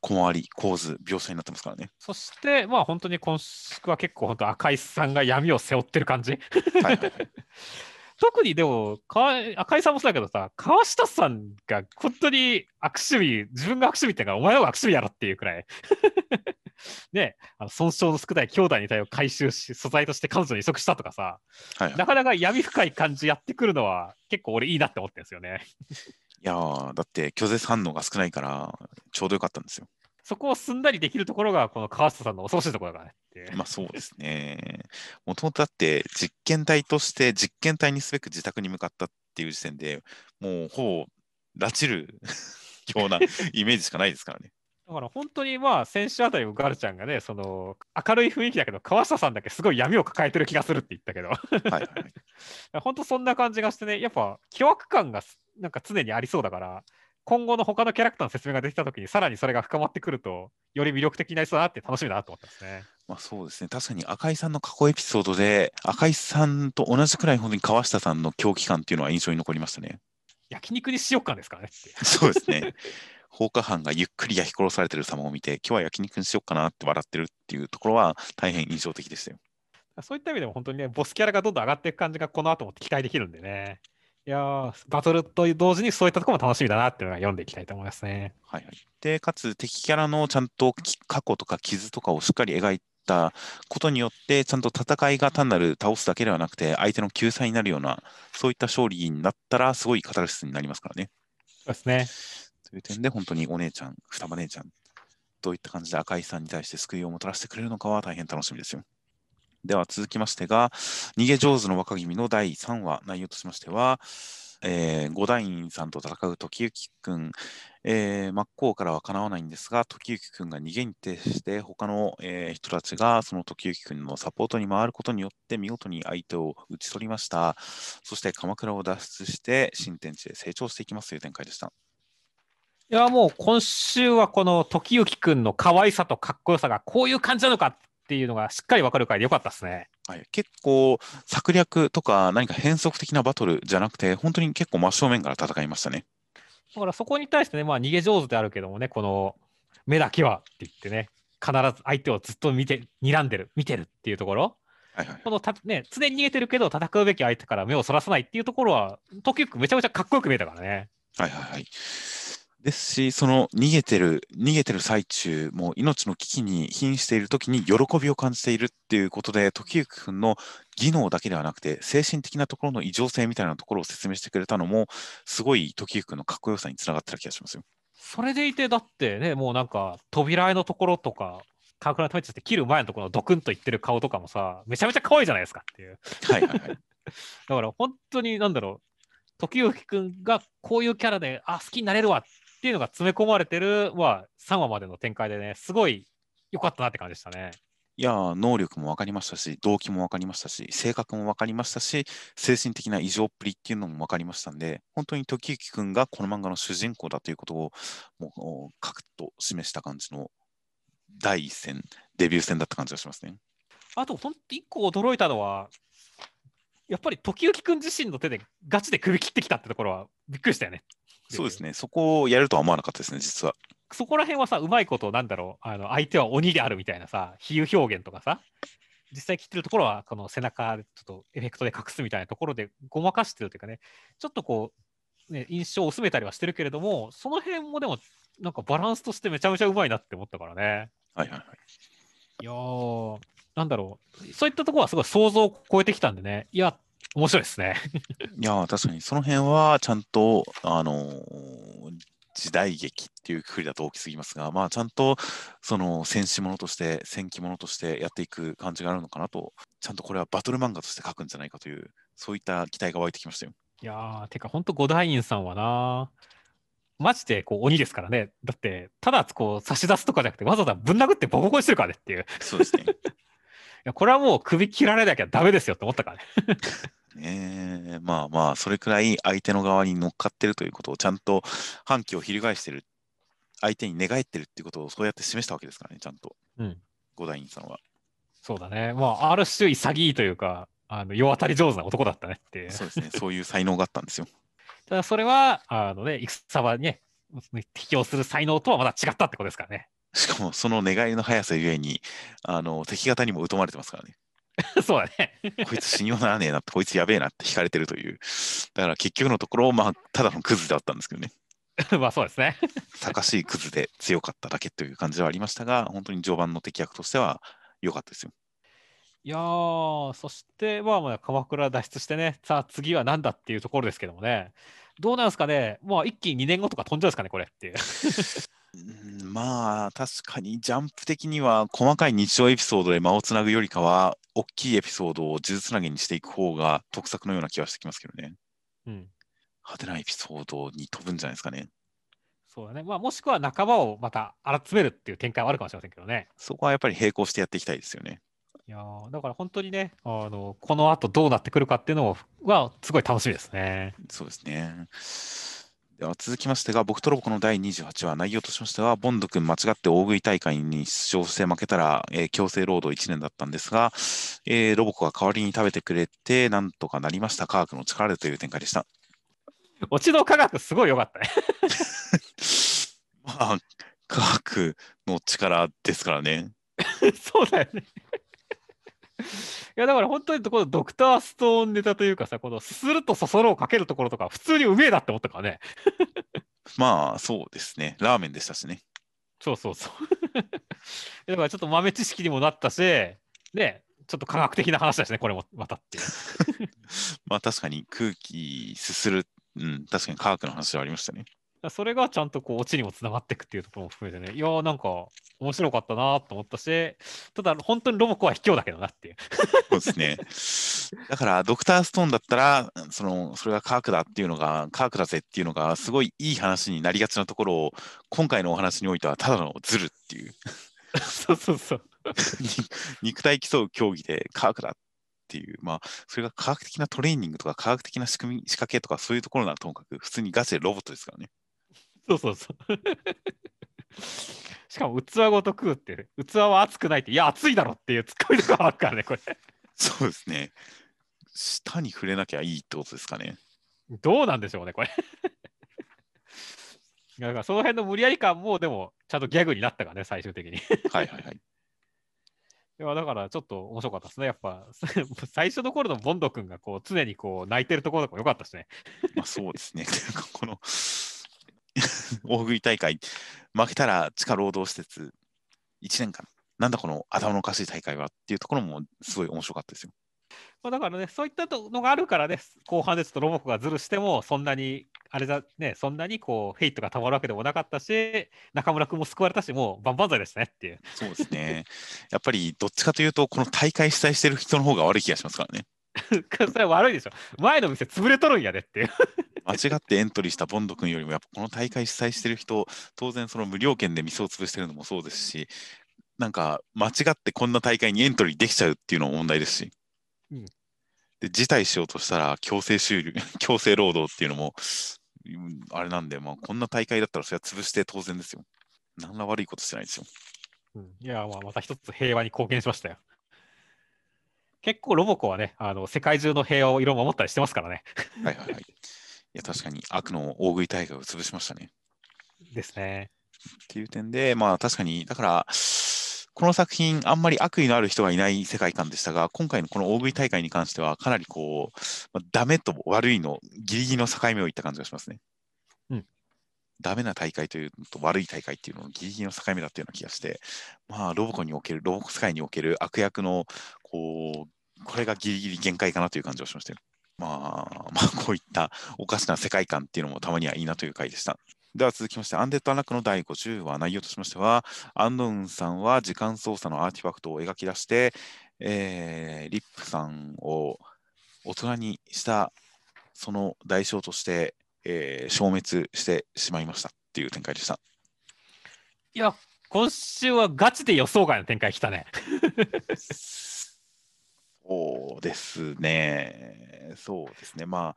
小回り、構図、描写になってますからね。そして、まあ本当に今週は結構本当赤井さんが闇を背負ってる感じ。はいはいはい、<laughs> 特にでも、か赤井さんもそうだけどさ、川下さんが本当に悪趣味、自分が悪趣味っていうか、お前の方が悪趣味やろっていうくらい、<laughs> ね、あの損傷の少ない兄弟に対を回収し、素材として彼女に移植したとかさ、はいはい、なかなか闇深い感じやってくるのは、結構俺いいなって思ってるんですよね。いやーだって拒絶反応が少ないから、ちょうどよかったんですよ。そこをすんなりできるところが、この川下さんの恐ろしいところだからねって。まあそうですね。もともとだって実験体として実験体にすべく自宅に向かったっていう時点でもうほぼ拉致る <laughs> ようなイメージしかないですからね。だから本当にまあ先週あたりもガルちゃんがね、その明るい雰囲気だけど、川下さんだけすごい闇を抱えてる気がするって言ったけど、はい。<laughs> 本当そんな感じがしてね、やっぱ凶悪感がすなんか常にありそうだから、今後の他のキャラクターの説明ができたときに、さらにそれが深まってくると、より魅力的になりそうだなって楽しみだなと思ってますね。まあそうですね。確かに赤井さんの過去エピソードで赤井さんと同じくらい本当に川下さんの狂気感っていうのは印象に残りましたね。焼肉にしようかですからね。そうですね。放火犯がゆっくり焼き殺されてる様を見て、今日は焼肉にしようかなって笑ってるっていうところは大変印象的でしたよ。そういった意味でも本当にね、ボスキャラがどんどん上がっていく感じがこの後も期待できるんでね。いやー、バトルと同時にそういったところも楽しみだなっていうのが読んでいきたいと思いますね。はいはい。で、かつ敵キャラのちゃんとき過去とか傷とかをしっかり描いたことによって、ちゃんと戦いが単なる倒すだけではなくて、相手の救済になるような、そういった勝利になったら、すごいカタルシスになりますからね。そうですね。という点で、本当にお姉ちゃん、双葉姉ちゃん、どういった感じで赤井さんに対して救いをもたらしてくれるのかは大変楽しみですよ。では続きましてが、逃げ上手の若君の第3話、内容としましては、えー、五大院さんと戦う時行くん、えー真っ向からはかなわないんですが、時行くんが逃げに徹して、他の、えー人たちがその時行くんのサポートに回ることによって、見事に相手を打ち取りました。そして鎌倉を脱出して、新天地へ成長していきますという展開でした。いや、もう今週はこの時行くんの可愛さとかっこよさがこういう感じなのかっていうのがしっかりわかる回でよかったですね。はい、結構策略とか何か変則的なバトルじゃなくて、本当に結構真正面から戦いましたね。だからそこに対してね、まあ逃げ上手であるけどもね、この目だけはって言ってね、必ず相手をずっと見て、睨んでる、見てるっていうところ、はいはい、このた、ね、常に逃げてるけど戦うべき相手から目をそらさないっていうところは、時行くんめちゃめちゃかっこよく見えたからね。はいはいはい。ですし、その逃げてる、逃げてる最中、もう命の危機に瀕している時に喜びを感じているっていうことで、時行くんの技能だけではなくて、精神的なところの異常性みたいなところを説明してくれたのも、すごい時行くんのかっこよさにつながってた気がしますよ。それでいて、だってね、もうなんか扉絵のところとか、鎌倉のためって切る前のところのドクンと言ってる顔とかもさ、めちゃめちゃ可愛いじゃないですかっていう。はいはいはい。<laughs> だから本当になんだろう、時行くんがこういうキャラで、あ、好きになれるわっていうのが詰め込まれてるは3話までの展開でね、すごい良かったなって感じでしたね。いやー、能力も分かりましたし、動機も分かりましたし、性格も分かりましたし、精神的な異常っぷりっていうのも分かりましたんで、本当に時行くんがこの漫画の主人公だということを、もう、カクッと示した感じの第一戦、デビュー戦だった感じがしますね。あと、本当一個驚いたのは、やっぱり時行くん自身の手でガチで首切ってきたってところはびっくりしたよね。そうですね、そこをやるとは思わなかったですね、実は。そこら辺はさ、うまいこと、なんだろう、あの相手は鬼であるみたいなさ、比喩表現とかさ、実際切ってるところは、この背中でちょっとエフェクトで隠すみたいなところでごまかしてるというかね、ちょっとこう、ね、印象を薄めたりはしてるけれども、その辺もでも、なんかバランスとしてめちゃめちゃうまいなって思ったからね。はいはいはい。いやー、なんだろう、そういったところはすごい想像を超えてきたんでね、いや、面白いですね。いやー、確かにその辺はちゃんと、あのー時代劇っていうくくりだと大きすぎますが、まあ、ちゃんとその戦士ものとして、戦記ものとしてやっていく感じがあるのかなと、ちゃんとこれはバトル漫画として書くんじゃないかという、そういった期待が湧いてきましたよ。いやー、てか、ほんと、五大院さんはな、マジでこう鬼ですからね。だって、ただこう差し出すとかじゃなくて、わざわざぶん殴ってボコボコにしてるからねっていう。いそうですね。<laughs> や、これはもう首切られなきゃダメですよって思ったからね。ねえまあまあ、それくらい相手の側に乗っかってるということをちゃんと反旗を翻してる、相手に寝返ってるっていうことをそうやって示したわけですからね、ちゃんと、うん。五代院さんは。そうだね。まあ、ある種潔いというか、あの世当たり上手な男だったねって。そうですね、そういう才能があったんですよ。ただ、それは、あのね、戦場にね、適応する才能とはまた違ったってことですからね。しかも、その願いの速さゆえに、あの敵方にも疎まれてますからね。<laughs> そうだね。こいつ死にようならねえなって、こいつやべえなって引かれてるという。だから結局のところ、まあ、ただのクズだったんですけどね。<laughs> まあそうですね。<laughs> さかしいクズで強かっただけという感じではありましたが、本当に序盤の敵役としては良かったですよ。いやー、そして、まあまあ、鎌倉脱出してね、さあ次は何だっていうところですけどもね、どうなんですかね、まあ一気に2年後とか飛んじゃうんですかね、これっていう。うんまあ、確かにジャンプ的には細かい日常エピソードで間をつなぐよりかは、大きいエピソードを数珠つなげにしていく方が得策のような気はしてきますけどね。うん。派手なエピソードに飛ぶんじゃないですかね。そうだね。まあもしくは仲間をまた集めるっていう展開はあるかもしれませんけどね。そこはやっぱり並行してやっていきたいですよね。いやーだから本当にね、あのこの後どうなってくるかっていうのはすごい楽しみですね。そうですね。では続きましてが、僕とロボコの第28話、内容としましては、ボンド君間違って大食い大会に出場して負けたら、えー強制労働1年だったんですが、えーロボコが代わりに食べてくれて、なんとかなりました、科学の力でという展開でした。オチの科学すごい良かったね。<laughs> まあ、科学の力ですからね。<laughs> そうだよね。いやだから本当にこのドクターストーンネタというかさ、このすするとそそろをかけるところとか、普通にうめえだって思ったからね。<laughs> まあ、そうですね。ラーメンでしたしね。そうそうそう。<laughs> だからちょっと豆知識にもなったし、ね、ちょっと科学的な話だしね、これもまたって。<laughs> まあ、確かに空気すする、うん、確かに科学の話はありましたね。それがちゃんとこうオチにもつながっていくっていうところも含めてね、いやーなんか面白かったなと思ったし、ただ本当にロボコは卑怯だけどなっていう。そうですね。だから、ドクターストーンだったら、その、それが科学だっていうのが、科学だぜっていうのが、すごいいい話になりがちなところを、今回のお話においては、ただのズルっていう、そうそうそう。に <laughs> 肉体競う競技で科学だっていう、まあ、それが科学的なトレーニングとか、科学的な仕組み、仕掛けとか、そういうところならともかく、普通にガチでロボットですからね。そうそうそう。<laughs> しかも器ごと食うって器は熱くないって、いや、熱いだろっていうツッコミとかあるからね、これ。そうですね。舌に触れなきゃいいってことですかね。どうなんでしょうね、これ。<laughs> だからその辺の無理やり感も、でも、ちゃんとギャグになったからね、最終的に。いはいはいはい。<laughs> やだから、ちょっと面白かったですね、やっぱ。最初の頃のボンド君がこう常にこう泣いてるところとかも良かったですね。まあそうですね。この <laughs> 大食い大会、負けたら地下労働施設1年間、なんだこの頭のおかしい大会はっていうところもすごい面白かったですよ。まあ、だからね、そういったのがあるからね、後半でちょっとロボコがズルしても、そんなに、あれだね、そんなにこう、ヘイトがたまるわけでもなかったし、中村君も救われたし、もう万々歳ですねっていう。そうですね。やっぱりどっちかというと、この大会主催してる人の方が悪い気がしますからね。<laughs> それは悪いでしょ。前の店潰れとるんやでっていう。間違ってエントリーしたボンド君よりも、やっぱこの大会主催してる人、当然その無料券で店を潰してるのもそうですし、なんか間違ってこんな大会にエントリーできちゃうっていうのも問題ですし。うんで、辞退しようとしたら強制終了、<laughs> 強制労働っていうのも、うんあれなんで、まあ、こんな大会だったらそれは潰して当然ですよ。何ら悪いことしてないですよ。うんいや、まあ、また一つ平和に貢献しましたよ。結構ロボコはね、あの世界中の平和を色々守ったりしてますからね。はいはいはい。いや、確かに悪の大食い大会を潰しましたね。ですね。っていう点で、まあ確かに、だから、この作品、あんまり悪意のある人がいない世界観でしたが、今回のこの大食い大会に関しては、かなりこう、まあ、ダメと悪いのギリギリの境目をいった感じがしますね。うん。ダメな大会というのと悪い大会っていうののギリギリの境目だったような気がして、まあ、ロボコにおける、ロボコ世界における悪役の、こう、これがギリギリ限界かなという感じがしましたよ。まあ、まあ、こういったおかしな世界観っていうのもたまにはいいなという回でした。では続きまして、アンデッド・アンラックの第50話、内容としましては、アンノウンさんは時間操作のアーティファクトを描き出して、えーリップさんを大人にしたその代償として、えー消滅してしまいましたっていう展開でした。いや、今週はガチで予想外の展開来たね。<laughs> そうですね。そうですね。ま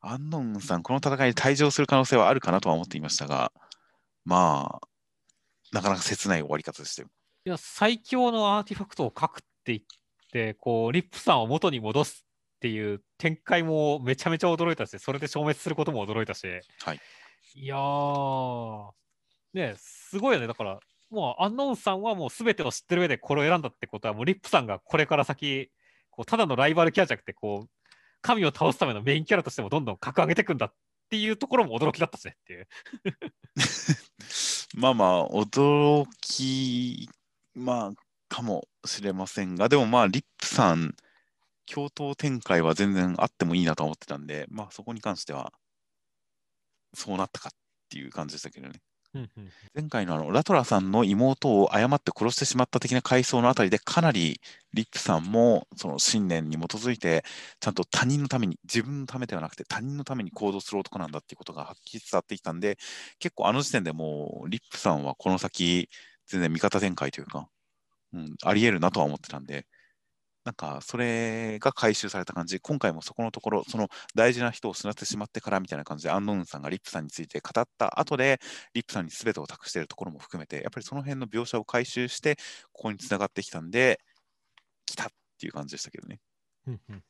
あ、アンノウンさん、この戦いで退場する可能性はあるかなとは思っていましたが、まあ、なかなか切ない終わり方でしたよ。いや、最強のアーティファクトを書くって言って、こう、リップさんを元に戻すっていう展開もめちゃめちゃ驚いたし、それで消滅することも驚いたし、はい。いやー、ね、すごいよね。だから、もう、アンノウンさんはもう全てを知ってる上でこれを選んだってことは、もうリップさんがこれから先、こうただのライバルキャラじゃなくて、こう、神を倒すためのメインキャラとしてもどんどん格上げていくんだっていうところも驚きだったですねっていう。<laughs> まあまあ、驚き、まあ、かもしれませんが、でもまあ、リップさん、共闘展開は全然あってもいいなと思ってたんで、まあ、そこに関しては、そうなったかっていう感じでしたけどね。うんうん。前回のあのラトラさんの妹を誤って殺してしまった的な回想のあたりでかなりリップさんもその信念に基づいてちゃんと他人のために自分のためではなくて他人のために行動する男なんだっていうことがはっきり伝わってきたんで結構あの時点でもうリップさんはこの先全然味方展開というか、うん、あり得るなとは思ってたんでなんかそれが回収された感じ今回もそこのところその大事な人を失ってしまってからみたいな感じでアンノウンさんがリップさんについて語った後でリップさんに全てを託しているところも含めて、やっぱりその辺の描写を回収して、ここにつながってきたんで、来たっていう感じでしたけどね。うんうんうん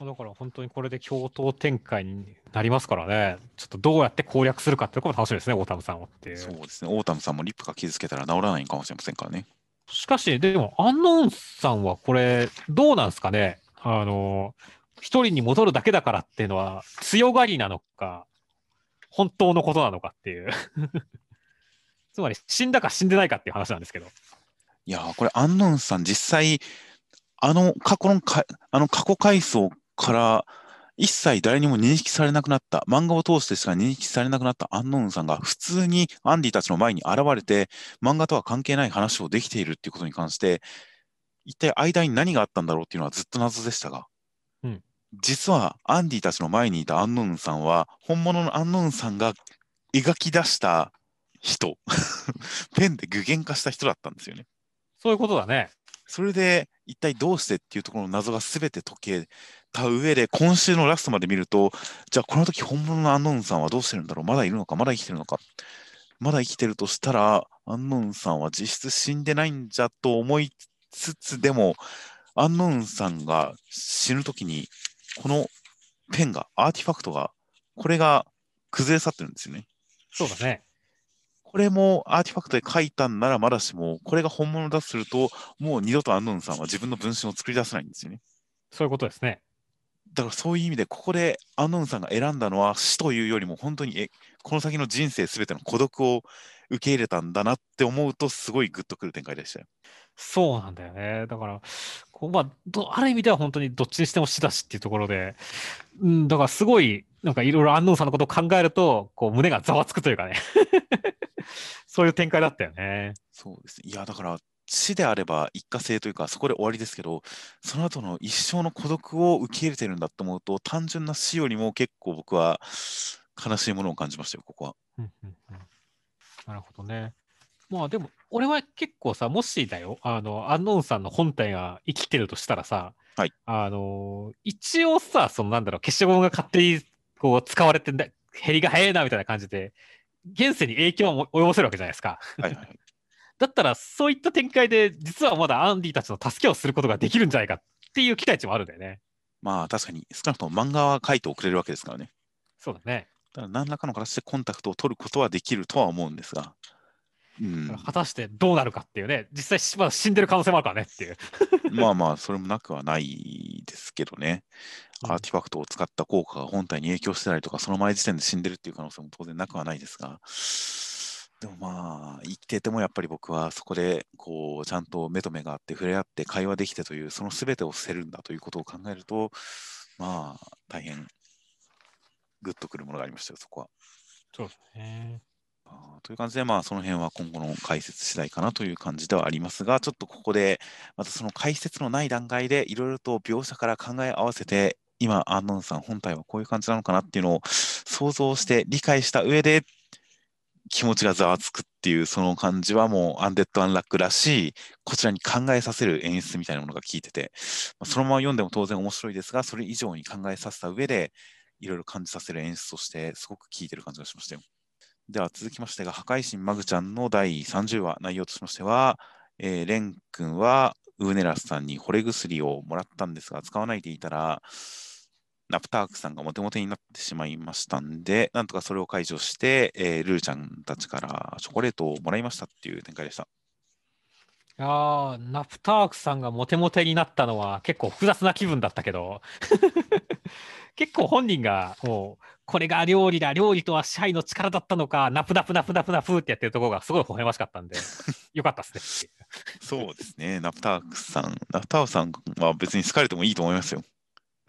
だから本当にこれで共闘展開になりますからね、ちょっとどうやって攻略するかっていうところも楽しみですね、オータムさんはっていう。そうですね、オータムさんもリップが傷つけたら治らないかもしれませんからね。しかし、でも、アンノーンさんはこれ、どうなんですかね？あの、一人に戻るだけだからっていうのは、強がりなのか、本当のことなのかっていう。<laughs> つまり、死んだか死んでないかっていう話なんですけど。いやー、これ、アンノンさん、実際、あの過去のあの過去回想から一切誰にも認識されなくなった、漫画を通してしか認識されなくなったアンノーンさんが普通にアンディたちの前に現れて、漫画とは関係ない話をできているっていうことに関して、一体間に何があったんだろうっていうのはずっと謎でしたが、うん実はアンディたちの前にいたアンノーンさんは、本物のアンノーンさんが描き出した人、<laughs> ペンで具現化した人だったんですよね。そういうことだね。それで一体どうしてっていうところの謎が全て解けた上で今週のラストまで見るとじゃあこの時本物のアンノーンさんはどうしてるんだろう？まだいるのか？まだ生きてるのか？まだ生きてるとしたらアンノーンさんは実質死んでないんじゃと思いつつでもアンノーンさんが死ぬ時にこのペンがアーティファクトがこれが崩れ去ってるんですよね。そうだね。これもアーティファクトで書いたんならまだしも、これが本物だとすると、もう二度とアンノーンさんは自分の分身を作り出せないんですよね。そういうことですね。だからそういう意味で、ここでアンノーンさんが選んだのは死というよりも、本当にえこの先の人生すべての孤独を受け入れたんだなって思うと、すごいグッとくる展開でしたよ。そうなんだよね。だから、こうまあ、どある意味では本当にどっちにしても死だしっていうところで、うん、だからすごい、なんかいろいろ安納さんのことを考えると、こう胸がざわつくというかね。<laughs> そういう展開だったよね。そうですね。いや、だから、死であれば一過性というか、そこで終わりですけど、その後の一生の孤独を受け入れてるんだと思うと、単純な死よりも結構僕は悲しいものを感じましたよ、ここは。うんうんうんなるほどね。まあでも、俺は結構さ、もしだよ、あの、アンノーンさんの本体が生きてるとしたらさ、はいあの、一応さ、そのなんだろう、消しゴムが勝手にこう使われてんだ、減りが早いなみたいな感じで、現世に影響を及ぼせるわけじゃないですか。はいはいはい。だったら、そういった展開で、実はまだアンディたちの助けをすることができるんじゃないかっていう期待値もあるんだよね。まあ確かに少なくとも漫画は書いておくれるわけですからね。そうだね。だから何らかの形でコンタクトを取ることはできるとは思うんですが。うん、果たしてどうなるかっていうね、実際まだ死んでる可能性もあるからねっていう。まあまあ、それもなくはないですけどね。うんアーティファクトを使った効果が本体に影響してたりとか、その前時点で死んでるっていう可能性も当然なくはないですが、でもまあ、生きててもやっぱり僕はそこで、こう、ちゃんと目と目があって触れ合って会話できてという、その全てを捨てるんだということを考えると、まあ、大変、グッとくるものがありましたよ、そこは。そうですね。という感じで、まあ、その辺は今後の解説次第かなという感じではありますが、ちょっとここで、またその解説のない段階で、いろいろと描写から考え合わせて、今、アンノンさん本体はこういう感じなのかなっていうのを想像して理解した上で、気持ちがざわつくっていう、その感じはもう、アンデッド・アンラックらしい、こちらに考えさせる演出みたいなものが効いてて、まあそのまま読んでも当然面白いですが、それ以上に考えさせた上で、いろいろ感じさせる演出として、すごく効いてる感じがしましたよ。では続きましてが、破壊神マグちゃんの第30話、内容としましては、えーレン君はウーネラスさんに惚れ薬をもらったんですが、使わないでいたら、ナプタークさんがモテモテになってしまいましたんで、なんとかそれを解除して、えールーちゃんたちからチョコレートをもらいましたっていう展開でした。ああ、ナプタークさんがモテモテになったのは結構複雑な気分だったけど、<laughs> 結構本人がもうこれが料理だ、料理とは支配の力だったのか、ナプナプナプナプナプってやってるところがすごい微笑ましかったんで、<laughs> よかったですね。そうですね、ナプタークさん。ナプタークさんは別に好かれてもいいと思いますよ。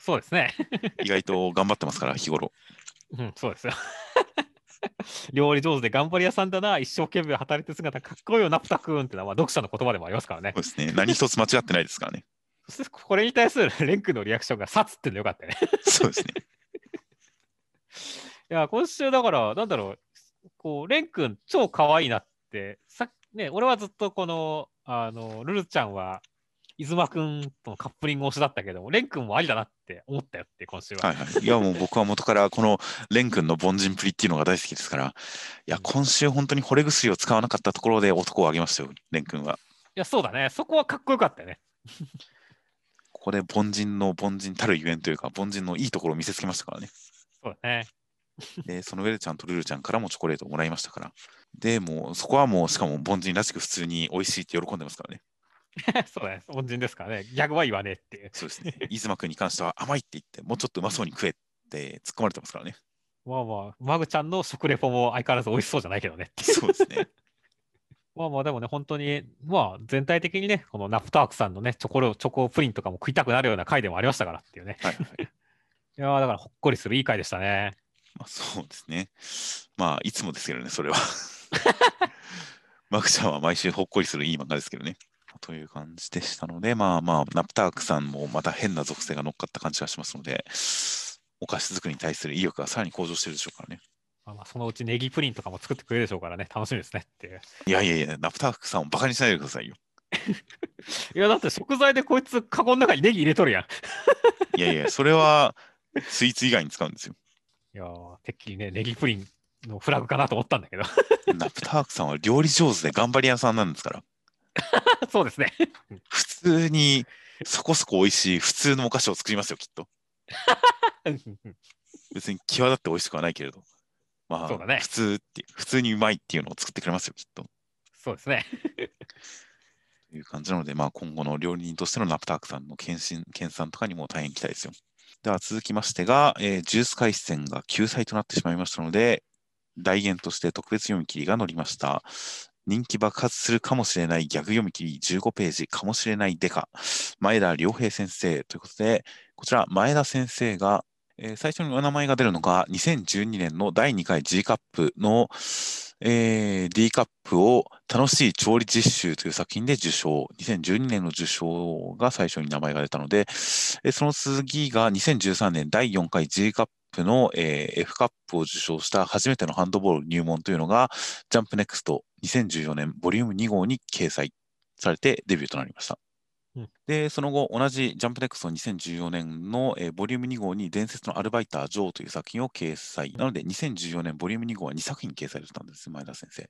そうですね。意外と頑張ってますから、日頃。うん、そうですよ。<laughs> 料理上手で頑張り屋さんだな、一生懸命働いてる姿かっこいいよ、ナプタ君ってのは、まあ、読者の言葉でもありますからねそう。ですね。何一つ間違ってないですからね。そしてこれに対する <laughs> レン君のリアクションが、サツってのよかったね。そうですね。<laughs> いや、今週だから、なんだろう、こう、レン君超可愛いなって、さね、俺はずっとこの、あの、ルルちゃんは、伊妻くんとのカップリング推しだったけど、レン君もありだなって思ったよって、今週は。はいはい。いやもう僕は元からこのレン君の凡人プリっていうのが大好きですから、いや、今週本当に惚れ薬を使わなかったところで男を挙げましたよ、レン君は。いや、そうだね。そこはかっこよかったよね。<laughs> ここで凡人の凡人たるゆえんというか、凡人のいいところを見せつけましたからね。そうだね。<laughs> で、そのウェルちゃんとルルちゃんからもチョコレートをもらいましたから。で、もうそこはもう、しかも凡人らしく普通に美味しいって喜んでますからね。<laughs> そうだね。恩人ですからね。ギャグは言わねえっていう。そうですね。飯妻君に関しては甘いって言って、もうちょっとうまそうに食えって突っ込まれてますからね。まあまあ、マグちゃんの食レポも相変わらず美味しそうじゃないけどね。そうですね。<laughs> まあまあでもね、本当に、まあ全体的にね、このナプタークさんのね、チョコレチョコプリンとかも食いたくなるような回でもありましたからっていうね。はいはい。いやーだからほっこりするいい回でしたね。まあ、そうですね。まあ、いつもですけどね、それは。<laughs> マクちゃんは毎週ほっこりするいい漫画ですけどね。という感じでしたので、まあまあ、ナプタークさんもまた変な属性が乗っかった感じがしますので、お菓子作りに対する意欲がさらに向上してるでしょうからね。まあまあそのうちネギプリンとかも作ってくれるでしょうからね、楽しみですねっていう。いやいやいや、ナプタークさんをバカにしないでくださいよ。<laughs> いやだって食材でこいつカゴの中にネギ入れとるやん。<laughs> いやいや、それはスイーツ以外に使うんですよ。いやーてっきりね、ネギプリンのフラグかなと思ったんだけど。<laughs> ナプタークさんは料理上手で頑張り屋さんなんですから。<laughs> そうですね。普通にそこそこ美味しい普通のお菓子を作りますよ、きっと。<laughs> 別に際立って美味しくはないけれど。まあ、そうだね普通って、普通にうまいっていうのを作ってくれますよ、きっと。そうですね。という感じなので、まあ、今後の料理人としてのナプタークさんの検診研鑽とかにも大変期待ですよ。では続きましてが、えージュース回線が救済となってしまいましたので、代言として特別読み切りが載りました。人気爆発するかもしれないギャグ読み切り15ページかもしれないデカ、前田良平先生ということで、こちら前田先生が、えー最初にお名前が出るのが2012年の第2回 G カップの、えー D カップを楽しい調理実習という作品で受賞。2012年の受賞が最初に名前が出たので、えーその次が2013年第4回 G カップの、えー F カップを受賞した初めてのハンドボール入門というのが、ジャンプネクスト2014年ボリューム2号に掲載されてデビューとなりました。うんで、その後、同じジャンプネクスト2014年の、えーボリューム2号に伝説のアルバイター・ジョーという作品を掲載。なので、2014年ボリューム2号は2作品掲載されたんです、前田先生。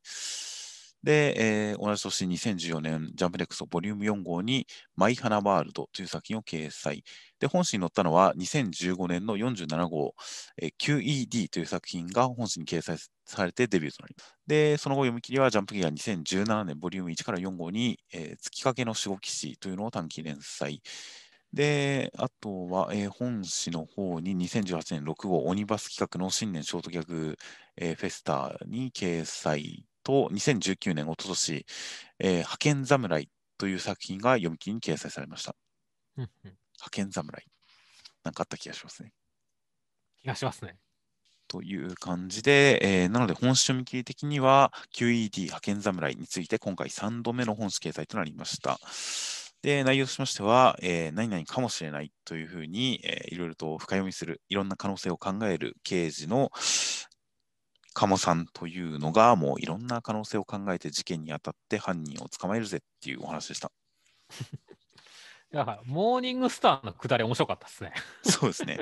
で、えー同じ年2014年ジャンプネクスボリューム4号にマイ・ハナ・ワールドという作品を掲載。で、本誌に載ったのは2015年の47号、えー QED という作品が本誌に掲載されてデビューとなります。で、その後読み切りはジャンプギア2017年ボリューム1から4号に、えー月影の守護騎士というのを短期連載。で、あとは、えー本誌の方に2018年6号オニバス企画の新年ショートギャグ、えーフェスタに掲載と、2019年おととし、えー派遣侍という作品が読み切りに掲載されました。うんうん派遣侍。なんかあった気がしますね。気がしますね。という感じで、えーなので本誌読み切り的には QED 派遣侍について今回3度目の本誌掲載となりました。で、内容としましては、えー何々かもしれないというふうに、えーいろいろと深読みする、いろんな可能性を考える刑事の鴨さんというのが、もういろんな可能性を考えて事件に当たって犯人を捕まえるぜっていうお話でした。だから、モーニングスターのくだり面白かったですね。そうですね。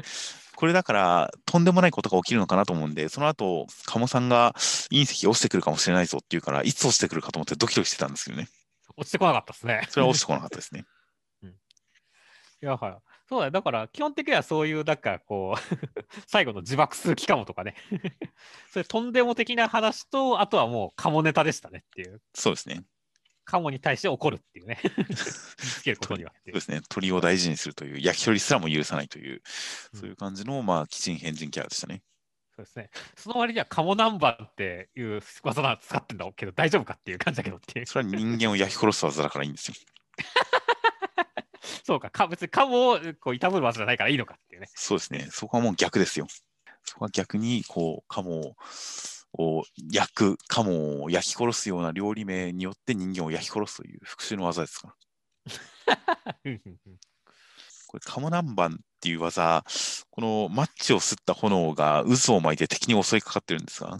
これだから、とんでもないことが起きるのかなと思うんで、その後、鴨さんが隕石落ちてくるかもしれないぞっていうから、いつ落ちてくるかと思ってドキドキしてたんですけどね。<laughs> 落ちてこなかったですね。それは落ちてこなかったですね。い <laughs> や、はい。そうだよ。だから、基本的にはそういう、なんか、こう、<laughs> 最後の自爆数機かもとかね。<laughs> それ、とんでも的な話と、あとはもう、カモネタでしたねっていう。そうですね。カモに対して怒るっていうね。<laughs> 見つけることには。そうですね。鳥を大事にするという、焼き鳥すらも許さないという、うんそういう感じの、まあ、基人変人キャラでしたね。そうですね。その割にはカモ南蛮っていう技な使ってんだけど大丈夫かっていう感じだけどっていう。それは人間を焼き殺す技だからいいんですよ。<laughs> そうかか、<laughs> 別にカモをこう痛む技じゃないからいいのかっていうね。そうですね。そこはもう逆ですよ。そこは逆に、こう、カモを焼く、カモを焼き殺すような料理名によって人間を焼き殺すという復讐の技ですから。これ、カモ南蛮っていう技、このマッチを吸った炎が渦を巻いて敵に襲いかかってるんですが、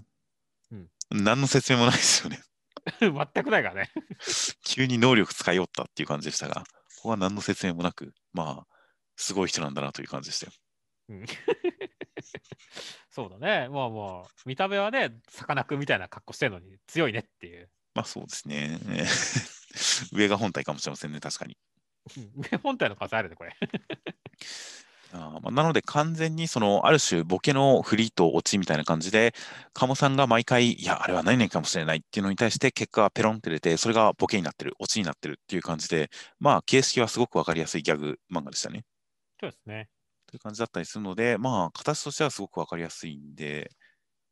うん何の説明もないですよね。<laughs> 全くないからね。急に能力使いよったっていう感じでしたが、ここは何の説明もなく、まあ、すごい人なんだなという感じでしたよ。うん <laughs> そうだね。まあまあ、見た目はね、さかなクンみたいな格好してるのに強いねっていう。まあそうですね。<laughs> 上が本体かもしれませんね、確かに。うん本体の数あるね、これ。<laughs> あーまあ、なので完全にそのある種ボケのフリーとオチみたいな感じで鴨さんが毎回いやあれは何々かもしれないっていうのに対して結果がペロンって出てそれがボケになってるオチになってるっていう感じでまあ形式はすごくわかりやすいギャグ漫画でしたね。そうですね。という感じだったりするのでまあ形としてはすごくわかりやすいんで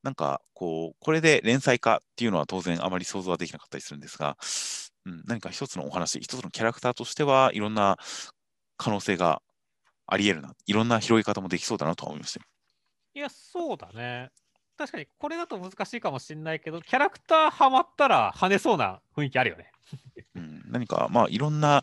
なんかこうこれで連載化っていうのは当然あまり想像はできなかったりするんですが、うん、何か一つのお話一つのキャラクターとしてはいろんな可能性がありえるな、いろんな拾い方もできそうだなとは思いましたよ。いや、そうだね。確かにこれだと難しいかもしれないけど、キャラクターハマったら跳ねそうな雰囲気あるよね。うん、何か、まあ、いろんな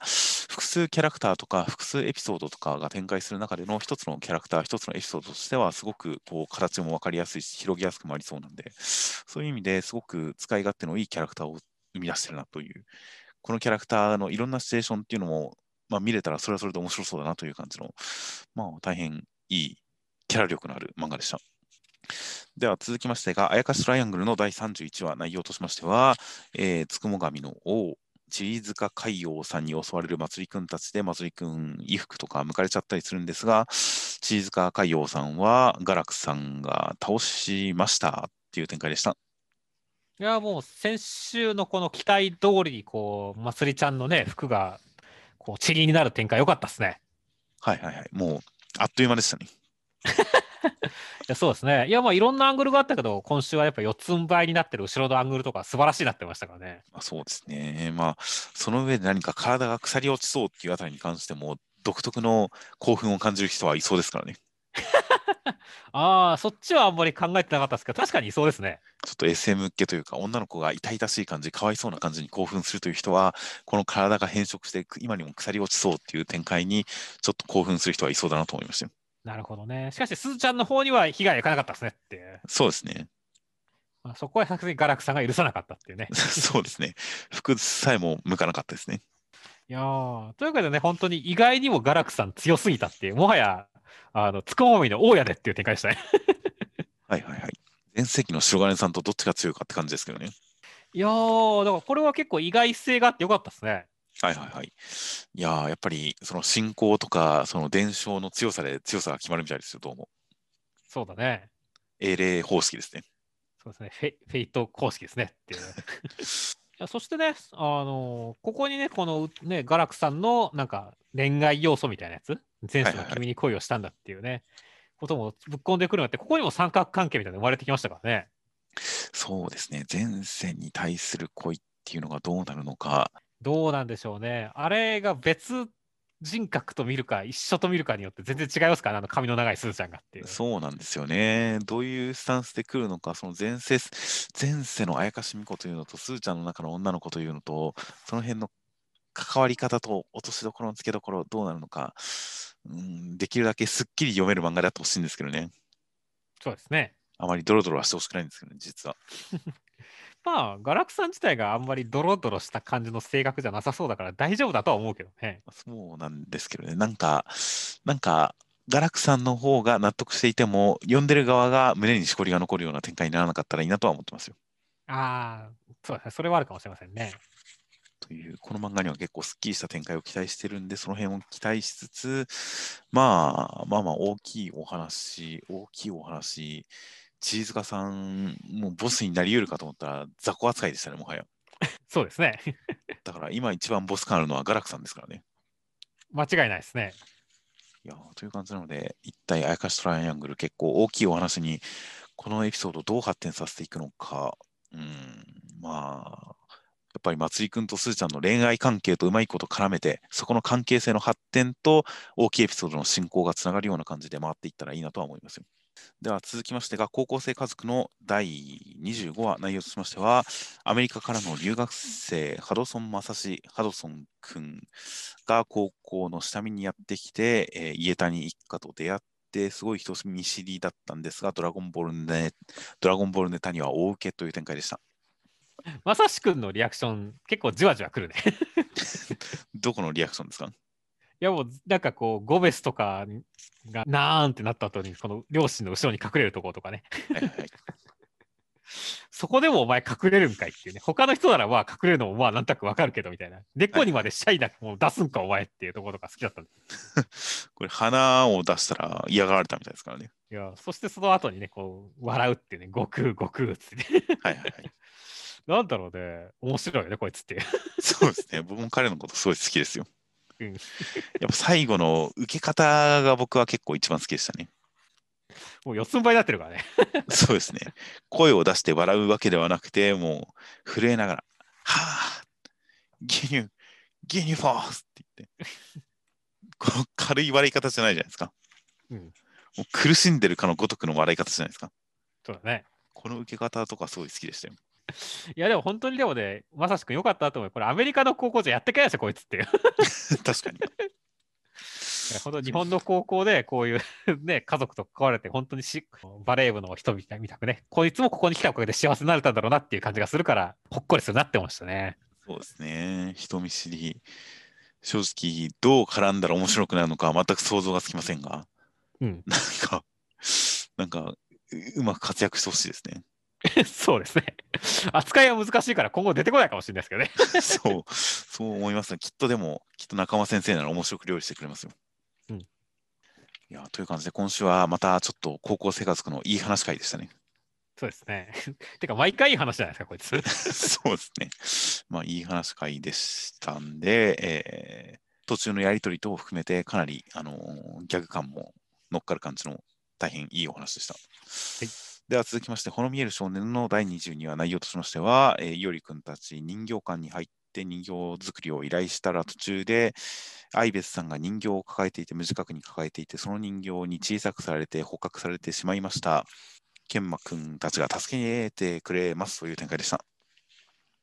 複数キャラクターとか複数エピソードとかが展開する中での一つのキャラクター、一つのエピソードとしては、すごくこう形も分かりやすいし、広げやすくもありそうなんで、そういう意味ですごく使い勝手のいいキャラクターを生み出してるなという、このキャラクターのいろんなシチュエーションっていうのも、まあ、見れたらそれはそれで面白そうだなという感じの、まあ、大変いいキャラ力のある漫画でした。では続きましてが、あやかしトライアングルの第31話、内容としましては、えーつくも神の王、チリ塚海王さんに襲われるまつりくんたちで、まつりくん衣服とか剥かれちゃったりするんですが、チリ塚海王さんはガラクさんが倒しましたっていう展開でした。いや、もう先週のこの期待通りに、こう、まつりちゃんのね、服が、こう、チリになる展開、良かったですね。はいはいはい。もう、あっという間でしたね。<laughs> いやそうですね。いや、まあ、いろんなアングルがあったけど、今週はやっぱ四つん這いになってる後ろのアングルとか素晴らしいなってましたからね。まあ、そうですね。まあ、その上で何か体が腐り落ちそうっていうあたりに関しても、独特の興奮を感じる人はいそうですからね。<laughs> ああ、そっちはあんまり考えてなかったですけど、確かにそうですね。ちょっと SM 向けというか、女の子が痛々しい感じ、かわいそうな感じに興奮するという人は、この体が変色して、今にも腐り落ちそうっていう展開に、ちょっと興奮する人はいそうだなと思いましたよ。なるほどね。しかし、すずちゃんの方には被害がいかなかったですねっていう。そうですね。まあ、そこはさすがにガラクさんが許さなかったっていうね。<laughs> そうですね。服さえも向かなかったですね。いやー、というわけでね、本当に意外にもガラクさん強すぎたっていう、もはや、あの、つくもみの大家でっていう展開でしたね。<laughs> はいはいはい。前世紀の白金さんとどっちが強いかって感じですけどね。いやー、だからこれは結構意外性があってよかったですね。はいはいはい。いやーやっぱりその信仰とか、その伝承の強さで強さが決まるみたいですよ、どうも。そうだね。英霊方式ですね。そうですね。フェフェイト公式ですねっていう。<laughs> いやそしてね、あのここにね、このね、ガラクさんのなんか恋愛要素みたいなやつ、前世の君に恋をしたんだっていうね、こともぶっ込んでくるのって、ここにも三角関係みたいなの生まれてきましたからね。そうですね。前世に対する恋っていうのがどうなるのか。どうなんでしょうね。あれが別人格と見るか、一緒と見るかによって全然違いますからね、あの髪の長いすずちゃんがっていう。そうなんですよね。どういうスタンスで来るのか、その前世、前世のあやかしみこというのと、すーちゃんの中の女の子というのと、その辺の関わり方と落としどころのつけどころ、どうなるのか、うん、できるだけすっきり読める漫画であってほしいんですけどね。そうですね。あまりドロドロはしてほしくないんですけどね、実は。<laughs> まあ、ガラクさん自体があんまりドロドロした感じの性格じゃなさそうだから大丈夫だとは思うけどね。そうなんですけどね、なんか、なんか、ガラクさんの方が納得していても、読んでる側が胸にしこりが残るような展開にならなかったらいいなとは思ってますよ。ああ、そうですね。それはあるかもしれませんね。という、この漫画には結構すっきりした展開を期待してるんで、その辺を期待しつつ、まあ、まあまあ、大きいお話、大きいお話、チーズカさん、もうボスになり得るかと思ったら、雑魚扱いでしたね、もはや。<laughs> そうですね。<laughs> だから今一番ボス感あるのはガラクさんですからね。間違いないですね。いやーという感じなので、一体あやかしトライアングル、結構大きいお話にこのエピソードをどう発展させていくのか、うん、まあ、やっぱりまつりくんとすーちゃんの恋愛関係とうまいこと絡めて、そこの関係性の発展と大きいエピソードの進行がつながるような感じで回っていったらいいなとは思いますよ。では続きましてが、高校生家族の第25話、内容としましては、アメリカからの留学生、ハドソン・マサシ、ハドソン君が高校の下見にやってきて、えー、家谷一家と出会って、すごい人見知りだったんですが、ドラゴンボールネドラゴンボールネタには大受けという展開でした。<laughs> まさしくんのリアクション、結構じわじわくるね <laughs> どこのリアクションですか？いやもう、なんかこう、ゴベスとかがなーんってなった後に、この両親の後ろに隠れるところとかね。はいはい、<laughs> そこでもお前隠れるんかいっていうね。他の人ならまあ隠れるのもまあなんとなくわかるけどみたいな。根っこにまでシャイだもう出すんかお前っていうところとか好きだったんでこれ鼻を出したら嫌がられたみたいですからね。いや、そしてその後にね、こう、笑うってね、悟空、悟空っつって、ね。はいはいはい。なんだろうね、面白いよね、こいつって。<laughs> そうですね、僕も彼のことすごい好きですよ。うん、やっぱ最後の受け方が僕は結構一番好きでしたね。もう四つん這いになってるからね。<laughs> そうですね。声を出して笑うわけではなくて、もう震えながら、はあ、牛乳、牛乳フォースって言って、この軽い笑い方じゃないじゃないですか。うん、もう苦しんでるかのごとくの笑い方じゃないですか。そうだね。この受け方とかすごい好きでしたよ。<laughs> いやでも本当にでもね、まさしくよかったと思う。これアメリカの高校じゃやってけないですよ、こいつっていう。<laughs> 確かに。本当日本の高校でこういうね、家族と関われて、本当にしバレー部の人みたくね、こいつもここに来たおかげで幸せになれたんだろうなっていう感じがするから、ほっこりするなってましたね。そうですね。人見知り。正直、どう絡んだら面白くなるのか全く想像がつきませんが、うん、なんか、なんか、うまく活躍してほしいですね。<laughs> そうですね。扱いは難しいから今後出てこないかもしれないですけどね。<laughs> そう、そう思います、きっとでも、きっと仲間先生なら面白く料理してくれますよ。うん。いや、という感じで今週はまたちょっと高校生活のいい話会でしたね。そうですね。<laughs> てか、毎回いい話じゃないですか、こいつ。そうですね。まあ、いい話会でしたんで、えー、途中のやりとり等を含めて、かなり、あのー、ギャグ感も乗っかる感じの大変いいお話でした。はいでは続きまして、ほの見える少年の第22話内容としましては、えー、いおりくんたち人形館に入って人形作りを依頼したら途中で、愛別さんが人形を抱えていて、無自覚に抱えていて、その人形に小さくされて捕獲されてしまいました。研磨くんたちが助けてくれますという展開でした。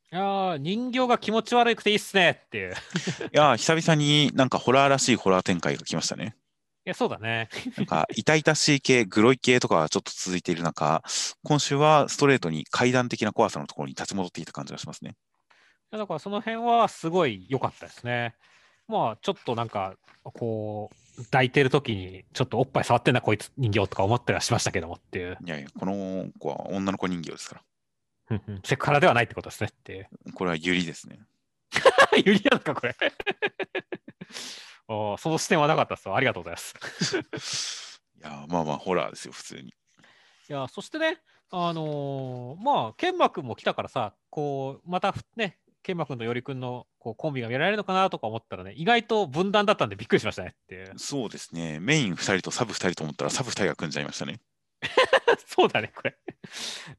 いや人形が気持ち悪くていいっすねっていう。<laughs> いや久々になんかホラーらしいホラー展開が来ましたね。いや、そうだね。なんか、痛々しい系、グロい系とかちょっと続いている中、今週はストレートに階段的な怖さのところに立ち戻っていた感じがしますね。いやだからその辺はすごい良かったですね。まあ、ちょっとなんか、こう、抱いてる時に、ちょっとおっぱい触ってんな、こいつ人形とか思ったりはしましたけどもっていう。いやいや、この子は女の子人形ですから。セクハラではないってことですねっていう。これはユリですね。<laughs> ユリなのか、これ。おその視点はなかったですありがとうございます。<laughs> いや、まあまあ、ホラーですよ、普通に。いや、そしてね、あのー、まあ、研磨君も来たからさ、こう、またね、研磨君とより君のこうコンビが見られるのかなとか思ったらね、意外と分断だったんでびっくりしましたねってそうですね、メイン2人とサブ2人と思ったら、サブ2人が組んじゃいましたね。<laughs> そうだね、これ。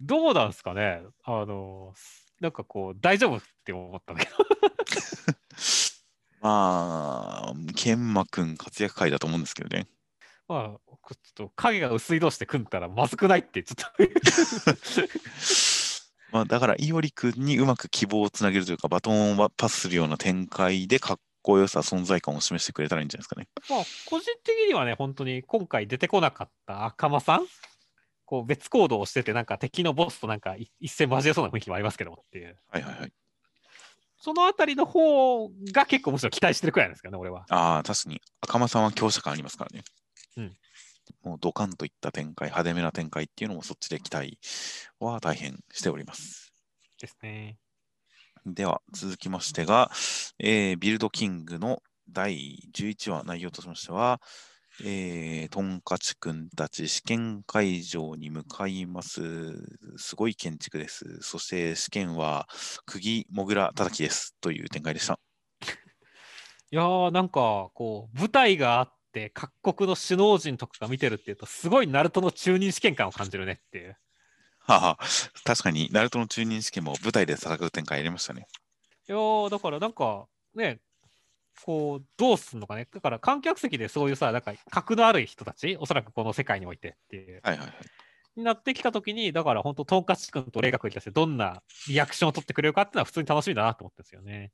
どうなんですかね、あのー、なんかこう、大丈夫って思ったんだけど。<laughs> まあ、研磨くん活躍会だと思うんですけどね。まあ、ちょっと影が薄い同士で組んだらまずくないってちょっとまあだからいおりくんにうまく希望をつなげるというかバトンをパスするような展開でかっこよさ存在感を示してくれたらいいんじゃないですかね。まあ個人的にはね本当に今回出てこなかった赤間さんこう別行動をしててなんか敵のボスとなんか一戦交えそうな雰囲気もありますけどもっていう。はいはいはい。そのあたりの方が結構むしろ期待してるくらいですかね、俺は。ああ、確かに。赤間さんは強者感ありますからね。うん。もうドカンといった展開、派手めな展開っていうのもそっちで期待は大変しております。ですね。では、続きましてが、えー、ビルドキングの第11話内容としましては、えー、トンカチ君たち試験会場に向かいます。すごい建築です。そして試験は釘もぐら叩きですという展開でした。いやーなんかこう舞台があって各国の首脳陣とかが見てるっていうとすごいナルトの中任試験感を感じるねっていう。はは確かに、ナルトの中任試験も舞台で戦う展開やりましたね。いやーだからなんかね、こう、どうすんのかね？だから観客席でそういうさ、なんか格のある人たち、おそらくこの世界においてっていう、はいはいはい。になってきたときに、だから本当、トンカチ君と霊学に対してどんなリアクションを取ってくれるかっていうのは普通に楽しみだなと思ってるんですよね。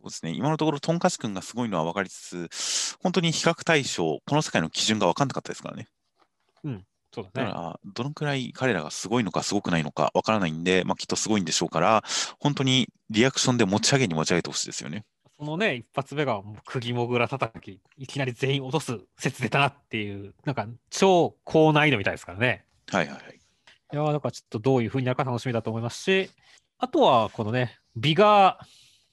そうですね。今のところ、トンカチ君がすごいのは分かりつつ、本当に比較対象、この世界の基準が分かんなかったですからね。そうだね。だから、どのくらい彼らがすごいのか、すごくないのか分からないんで、まあ、きっとすごいんでしょうから、本当にリアクションで持ち上げに持ち上げてほしいですよね。そのね、一発目が釘もぐら叩き、いきなり全員落とす説出たなっていう、なんか超高難易度みたいですからね。はいはいはい。いやーだからちょっとどういう風になるか楽しみだと思いますし、あとはこのね、ビガー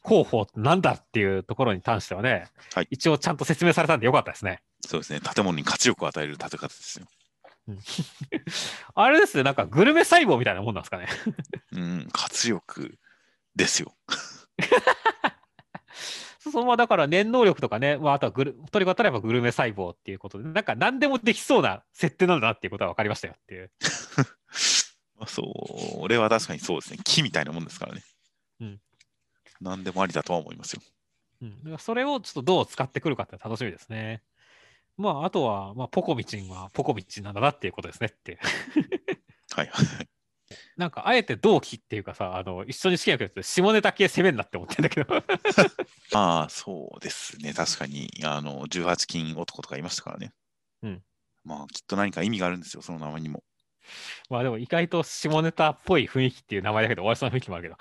候補なんだっていうところに関してはね、はい一応ちゃんと説明されたんでよかったですね。そうですね。建物に活力を与える建て方ですよ。<laughs> あれですね、なんかグルメ細胞みたいなもんなんですかね。うん、活力ですよ。<laughs> そのままだから念能力とかね、まあ、あとはグルトリガーたらばグルメ細胞っていうことで、なんか何でもできそうな設定なんだなっていうことは分かりましたよっていう。<laughs> まあ、そう、俺は確かにそうですね。木みたいなもんですからね。うん。何でもありだとは思いますよ。うん、それをちょっとどう使ってくるかって楽しみですね。まあ、あとは、まあ、ポコミチンはポコミチンなんだなっていうことですねってはいはい。なんか、あえて同期っていうかさ、あの、一緒に試験受けて下ネタ系攻めんなって思ってんだけど。<laughs> まあ、そうですね。確かに、あの、18金男とかいましたからね。うん。まあ、きっと何か意味があるんですよ、その名前にも。まあでも意外と下ネタっぽい雰囲気っていう名前だけど、終わりそうな雰囲気もあるけど。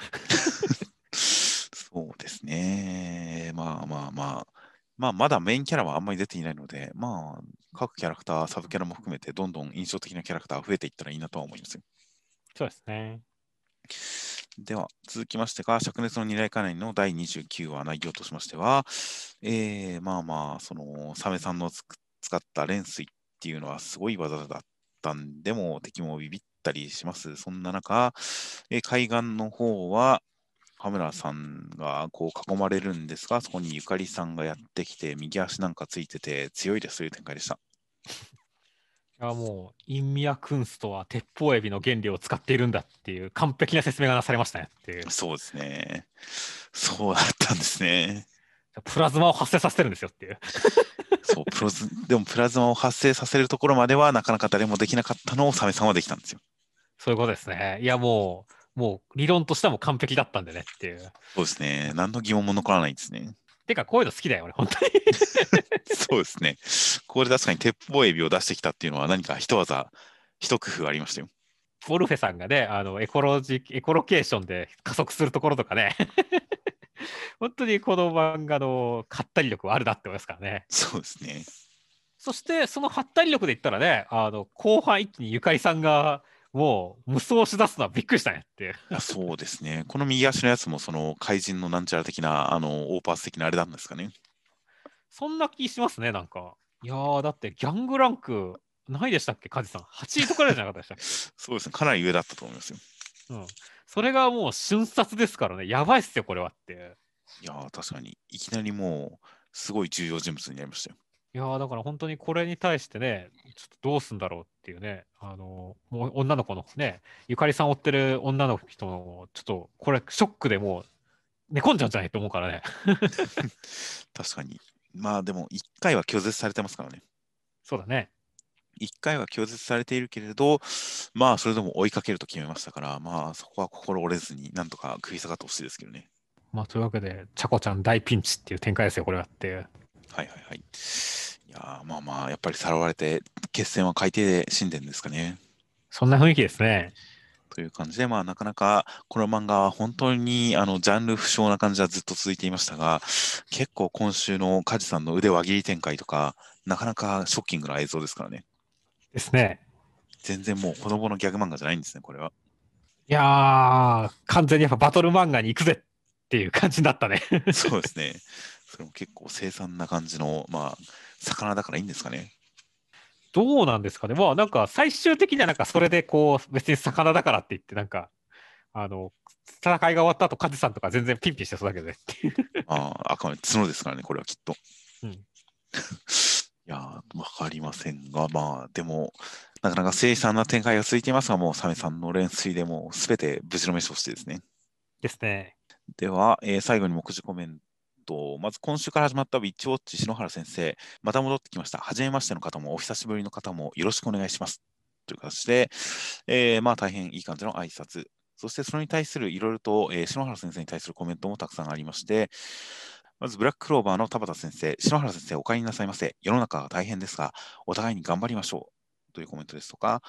そうですね。まあまあまあ。まあ、まだメインキャラはあんまり出ていないので、まあ、各キャラクター、サブキャラも含めて、どんどん印象的なキャラクターが増えていったらいいなとは思いますよ。そうですね。では、続きましてが、灼熱の二大家内の第29話内容としましては、えー、まあまあ、その、サメさんの使った連水っていうのはすごい技だったんで、も敵もビビったりします。そんな中、えー海岸の方は、カメラさんがこう囲まれるんですが、そこにゆかりさんがやってきて、右足なんかついてて強いですという展開でした。いやもう、インミアクンストは鉄砲エビの原理を使っているんだっていう完璧な説明がなされましたねっていう。そうですね。そうだったんですね。プラズマを発生させてるんですよっていう。そう、プロズ、でもプラズマを発生させるところまではなかなか誰もできなかったのをサメさんはできたんですよ。そういうことですね。いやもう、もう理論としてはもう完璧だったんでねっていう。そうですね。何の疑問も残らないですね。てか、こういうの好きだよ、俺、本当に。<laughs> そうですね。これ確かに鉄砲エビを出してきたっていうのは何か一技、一工夫ありましたよ。ボルフェさんがね、あのエコロジエコロケーションで加速するところとかね、<laughs> 本当にこの漫画のかったり力はあるなって思いますからね。そうですね。そして、そのはったり力で言ったらね、あの後半一気にゆかりさんがもう無双し出すのはびっくりしたねってそうですね。この右足のやつもその怪人のなんちゃら的な、あの、オーパース的なあれなんですかね。そんな気しますね、なんか。いやー、だってギャングランク、ないでしたっけ、カジさん。8位とかじゃなかったでしたっ <laughs> そうですね。かなり上だったと思いますよ。け。うん。それがもう瞬殺ですからね、やばいっすよ、これはって。いやー、確かに、いきなりもう、すごい重要人物になりましたよ。いやーだから本当にこれに対してね、ちょっとどうすんだろうっていうね、あのもう女の子のね、ゆかりさん追ってる女の人の、ちょっとこれ、ショックでもう寝込んじゃうんじゃないと思うからね。確かに。まあでも、1回は拒絶されてますからね。そうだね。1回は拒絶されているけれど、まあそれでも追いかけると決めましたから、まあそこは心折れずになんとか食い下がってほしいですけどね。まあ、というわけで、ちゃこちゃん大ピンチっていう展開ですよ、これはっていう。はいはいはい。いやーまあまあ、やっぱりさらわれて、決戦は海底で死んでるんですかね。そんな雰囲気ですね。という感じで、まあなかなかこの漫画は本当にあのジャンル不詳な感じはずっと続いていましたが、結構今週の梶さんの腕輪切り展開とか、なかなかショッキングな映像ですからね。ですね。全然もう子供のギャグ漫画じゃないんですね、これは。いやー、完全にやっぱバトル漫画に行くぜっていう感じになったね。そうですね。それも結構凄惨な感じの、まあ、魚だからいいんですかね。どうなんですかね。まあなんか最終的にはなんかそれでこう別に魚だからって言ってなんかあの戦いが終わった後カジさんとか全然ピンピンしてそうだけどね。<laughs> ああ、あくまで角ですからね、これはきっと。うんいやー、わかりませんが、まあ、でも、なかなか凄惨な展開が続いていますが、もうサメさんの連水でもうすべて無事の飯としてですね。ですね。では、えー最後に目次コメント。まず今週から始まったウィッチウォッチ篠原先生、また戻ってきました。はじめましての方もお久しぶりの方もよろしくお願いします。という形で、えーまあ大変いい感じの挨拶。そしてそれに対するいろいろと、えー篠原先生に対するコメントもたくさんありまして、まずブラッククローバーの田畑先生、篠原先生お帰りなさいませ。世の中は大変ですが、お互いに頑張りましょう。というコメントですとか、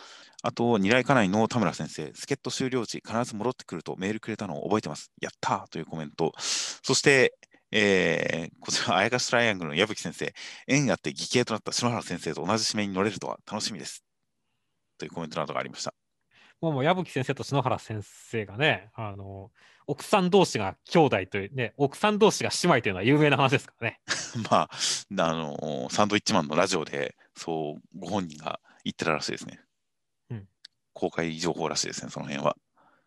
あと、二来家内の田村先生、助っ人終了時、必ず戻ってくるとメールくれたのを覚えてます。やったというコメント。そして、えーこちら、あやかしトライアングルの矢吹先生、縁あって義兄となった篠原先生と同じ指名に乗れるとは楽しみです。というコメントなどがありました。もうもう矢吹先生と篠原先生がね、あの、奥さん同士が兄弟という、ね、奥さん同士が姉妹というのは有名な話ですからね。<laughs> まあ、あのサンドイッチマンのラジオで、そう、ご本人が言ってたらしいですね。うん公開情報らしいですね、その辺は。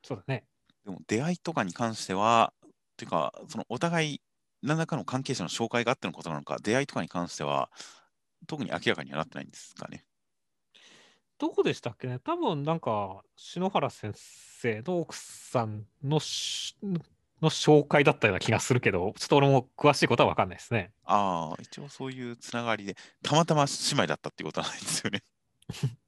そうだね。でも、出会いとかに関しては、というか、そのお互い、何らかの関係者の紹介があってのことなのか、出会いとかに関しては、特に明らかにはなってないんですかね。どこでしたっけね多分なんか、篠原先生の奥さんのしの紹介だったような気がするけど、ちょっと俺も詳しいことは分かんないですね。ああ、一応そういうつながりで、たまたま姉妹だったっていうことはないんですよね。<laughs>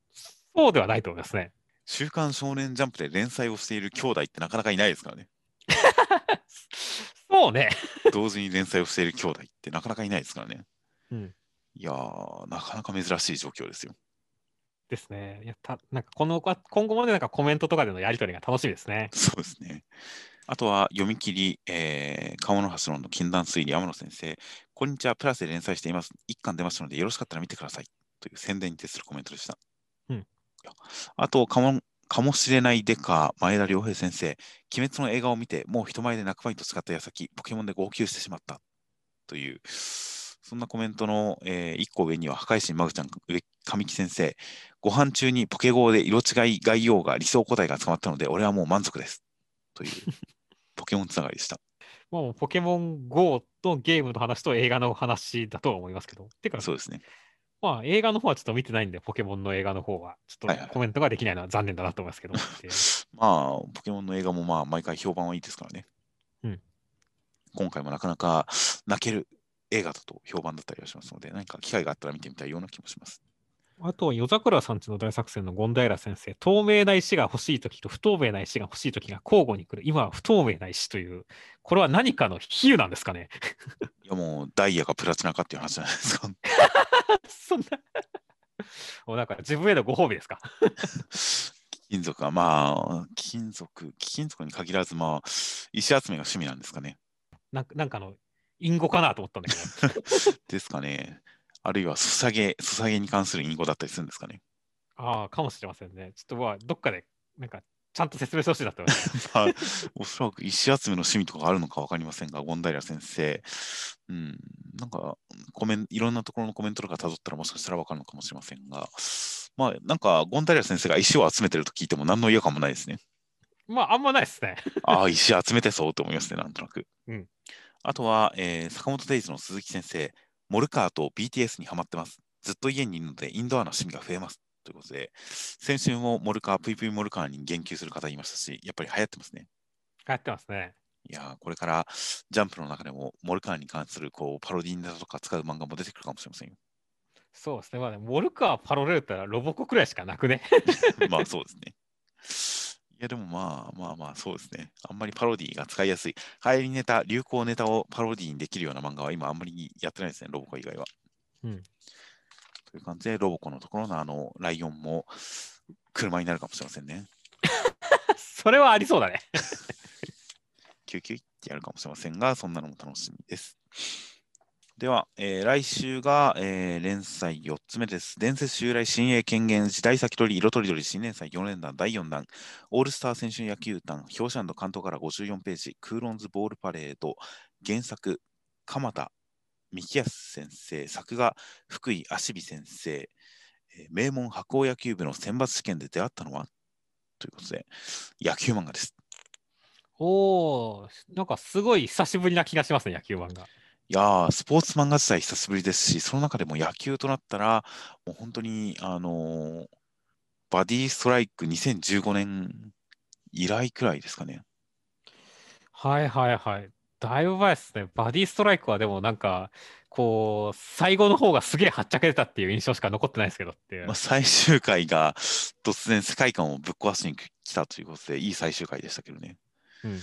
そうではないと思いますね。週刊少年ジャンプで連載をしている兄弟ってなかなかいないですからね。<laughs> そうね。<laughs> 同時に連載をしている兄弟ってなかなかいないですからね。うんいやー、なかなか珍しい状況ですよ。ですね。いやたなんかこの今後までなんかコメントとかでのやり取りが楽しみですね。<laughs> そうですね。あとは読み切り、えー、鴨の橋論の禁断推理、天野先生、こんにちは、プラスで連載しています。一巻出ましたので、よろしかったら見てください。という宣伝に徹するコメントでした。うんあと、かもかもしれないデカ、前田良平先生、鬼滅の映画を見て、もう人前で泣く前と違った矢先、ポケモンで号泣してしまった。という、そんなコメントの、え1個上には、破壊神マグちゃん、上神木先生、ご飯中にポケゴーで色違い概要が理想答えが捕まったので、俺はもう満足です。という、<laughs> ポケモンつながりでした。もうポケモン GO とゲームの話と映画の話だとは思いますけど。てか、そうですね。まあ映画の方はちょっと見てないんで、ポケモンの映画の方は、ちょっとコメントができないのは残念だなと思いますけど。で <laughs> まあ、ポケモンの映画もまあ毎回評判はいいですからね。うん今回もなかなか泣ける映画だと評判だったりはしますので、何か機会があったら見てみたいような気もします。あと、夜桜さんちの大作戦の権平先生、透明な石が欲しいときと不透明な石が欲しいときが交互に来る。今は不透明な石という、これは何かの比喩なんですかね。<laughs> いやもうダイヤかプラチナかっていう話じゃないですか。<laughs> そんな。もうなんか自分へのご褒美ですか？貴金属はまあ、貴金属、貴金属に限らずまあ、石集めが趣味なんですかね。なんかなんかの隠語かなと思ったんだけど。<laughs> ですかね。あるいは、ソサゲ、ソサゲに関する隠語だったりするんですかね。ああ、かもしれませんね。ちょっとまあ、どっかで、なんか、ちゃんと説明してほしいなと思います。<laughs> まあ、おそらく石集めの趣味とかあるのか分かりませんが、権平先生、うん、なんかコメン、いろんなところのコメントとか辿ったらもしかしたら分かるのかもしれませんが、まあ、なんか、権平先生が石を集めてると聞いても何の嫌感もないですね。まあ、あんまないですね。ああ、石集めてそうと思いますね、なんとなく。うんあとは、えー坂本デイズの鈴木先生、モルカーと BTS にハマってます。ずっと家にいるので、インドアな趣味が増えます。ということで、先週もモルカー、ぷいぷいモルカーに言及する方いましたし、やっぱり流行ってますね。流行ってますね。いやーこれからジャンプの中でもモルカーに関するこうパロディネタとか使う漫画も出てくるかもしれませんよ。そうですね。まあ、ね、モルカー、パロレルタらロボコくらいしかなくね。<laughs> まあそうですね。いやでもまあまあまあそうですね。あんまりパロディが使いやすい。流行りネタ、流行ネタをパロディにできるような漫画は今あんまりやってないですね、ロボコ以外は。うんという感じで、ロボコのところのあのライオンも車になるかもしれませんね。<laughs> それはありそうだね。<laughs> キュキュイってやるかもしれませんが、そんなのも楽しみです。では、えー来週が、えー連載4つ目です。伝説襲来新鋭権限時代先取り色とりどり新連載4連弾第4弾オールスター選手野球団表紙関東から54ページクーロンズボールパレード原作鎌田幹康先生作画福井芦美先生、えー名門白鴎野球部の選抜試験で出会ったのは？ということで野球漫画です。おお、なんかすごい久しぶりな気がしますね、野球漫画。いいやー、スポーツ漫画自体久しぶりですし、その中でも野球となったら、もう本当に、あのーバディストライク2015年以来くらいですかね。はいはいはい。だいぶ前ですね。バディストライクはでもなんか、こう、最後の方がすげえはっちゃけてたっていう印象しか残ってないですけどっていうまあ、。最終回が突然世界観をぶっ壊しに来たということで、いい最終回でしたけどね。うん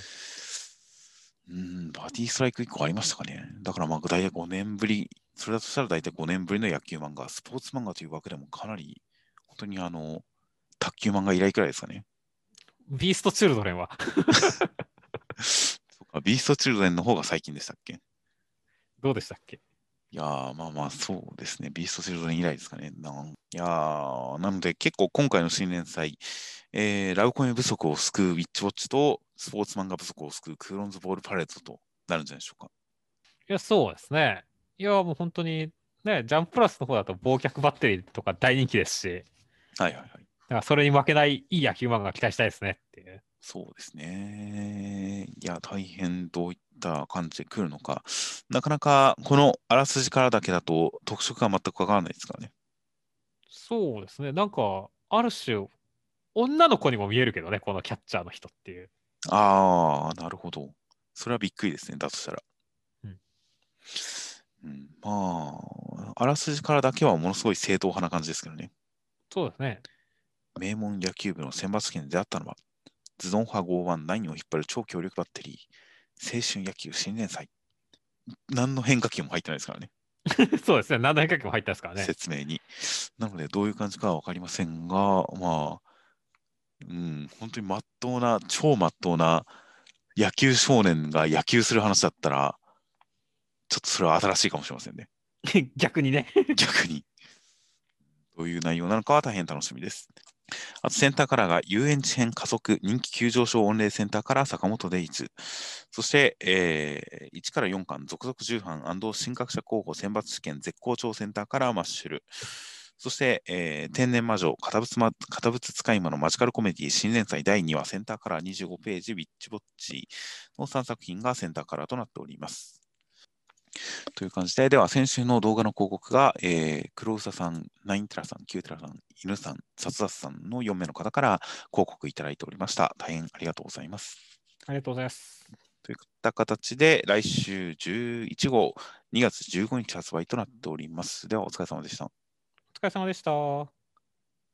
うん、バディストライク1個ありましたかね。だからまあ大体5年ぶり、それだとしたら大体5年ぶりの野球漫画、スポーツ漫画という枠でもかなり、本当にあの、卓球漫画以来くらいですかね。ビーストチルドレンは。<laughs> か、ビーストチルドレンの方が最近でしたっけ？どうでしたっけ？いやー、まあまあ、そうですね。ビーストチルドレン以来ですかね。なんいやー、なので結構今回の新連載、えーラブコメ不足を救うウィッチウォッチと、スポーツ漫画不足を救うクーロンズボールパレードとなるんじゃないでしょうか。いや、そうですね。いや、もう本当に、ね、ジャンププラスの方だと忘却バッテリーとか大人気ですし、はいはいはい。だからそれに負けないいい野球漫画期待したいですねっていう。そうですね。いや、大変どういった感じで来るのか。なかなかこのあらすじからだけだと特色が全くわからないですからね。そうですね。なんか、ある種、女の子にも見えるけどね、このキャッチャーの人っていう。ああ、なるほど。それはびっくりですね。だとしたら。うんうんまあ、あらすじからだけはものすごい正統派な感じですけどね。そうですね。名門野球部の選抜権で出会ったのは、ズドン派剛腕9を引っ張る超強力バッテリー、青春野球新連載。何の変化球も入ってないですからね。<laughs> そうですね。何の変化球も入ったですからね。説明に。なので、どういう感じかは分かりませんが、まあ、うん、本当にまっとうな、超まっとうな野球少年が野球する話だったら、ちょっとそれは新しいかもしれませんね。<laughs> 逆にね。<laughs> 逆に。どういう内容なのかは大変楽しみです。あと、センターカラーが遊園地編加速人気急上昇御礼センターカラー坂本デイズ。そして、えー1から4巻続々重版新格者候補選抜試験絶好調センターカラーマッシュル。そして、えー天然魔女堅物ま堅物使い魔のマジカルコメディ新連載第2話センターカラー25ページウィッチウォッチの3作品がセンターカラーとなっております。という感じで、では先週の動画の広告が、えー、黒うささん、ナインテラさん、キューテラさん、犬さん、サツダスさんの4名の方から広告いただいておりました。大変ありがとうございます。ありがとうございます。といった形で、来週11号、2月15日発売となっております。では、お疲れ様でした。お疲れ様でした。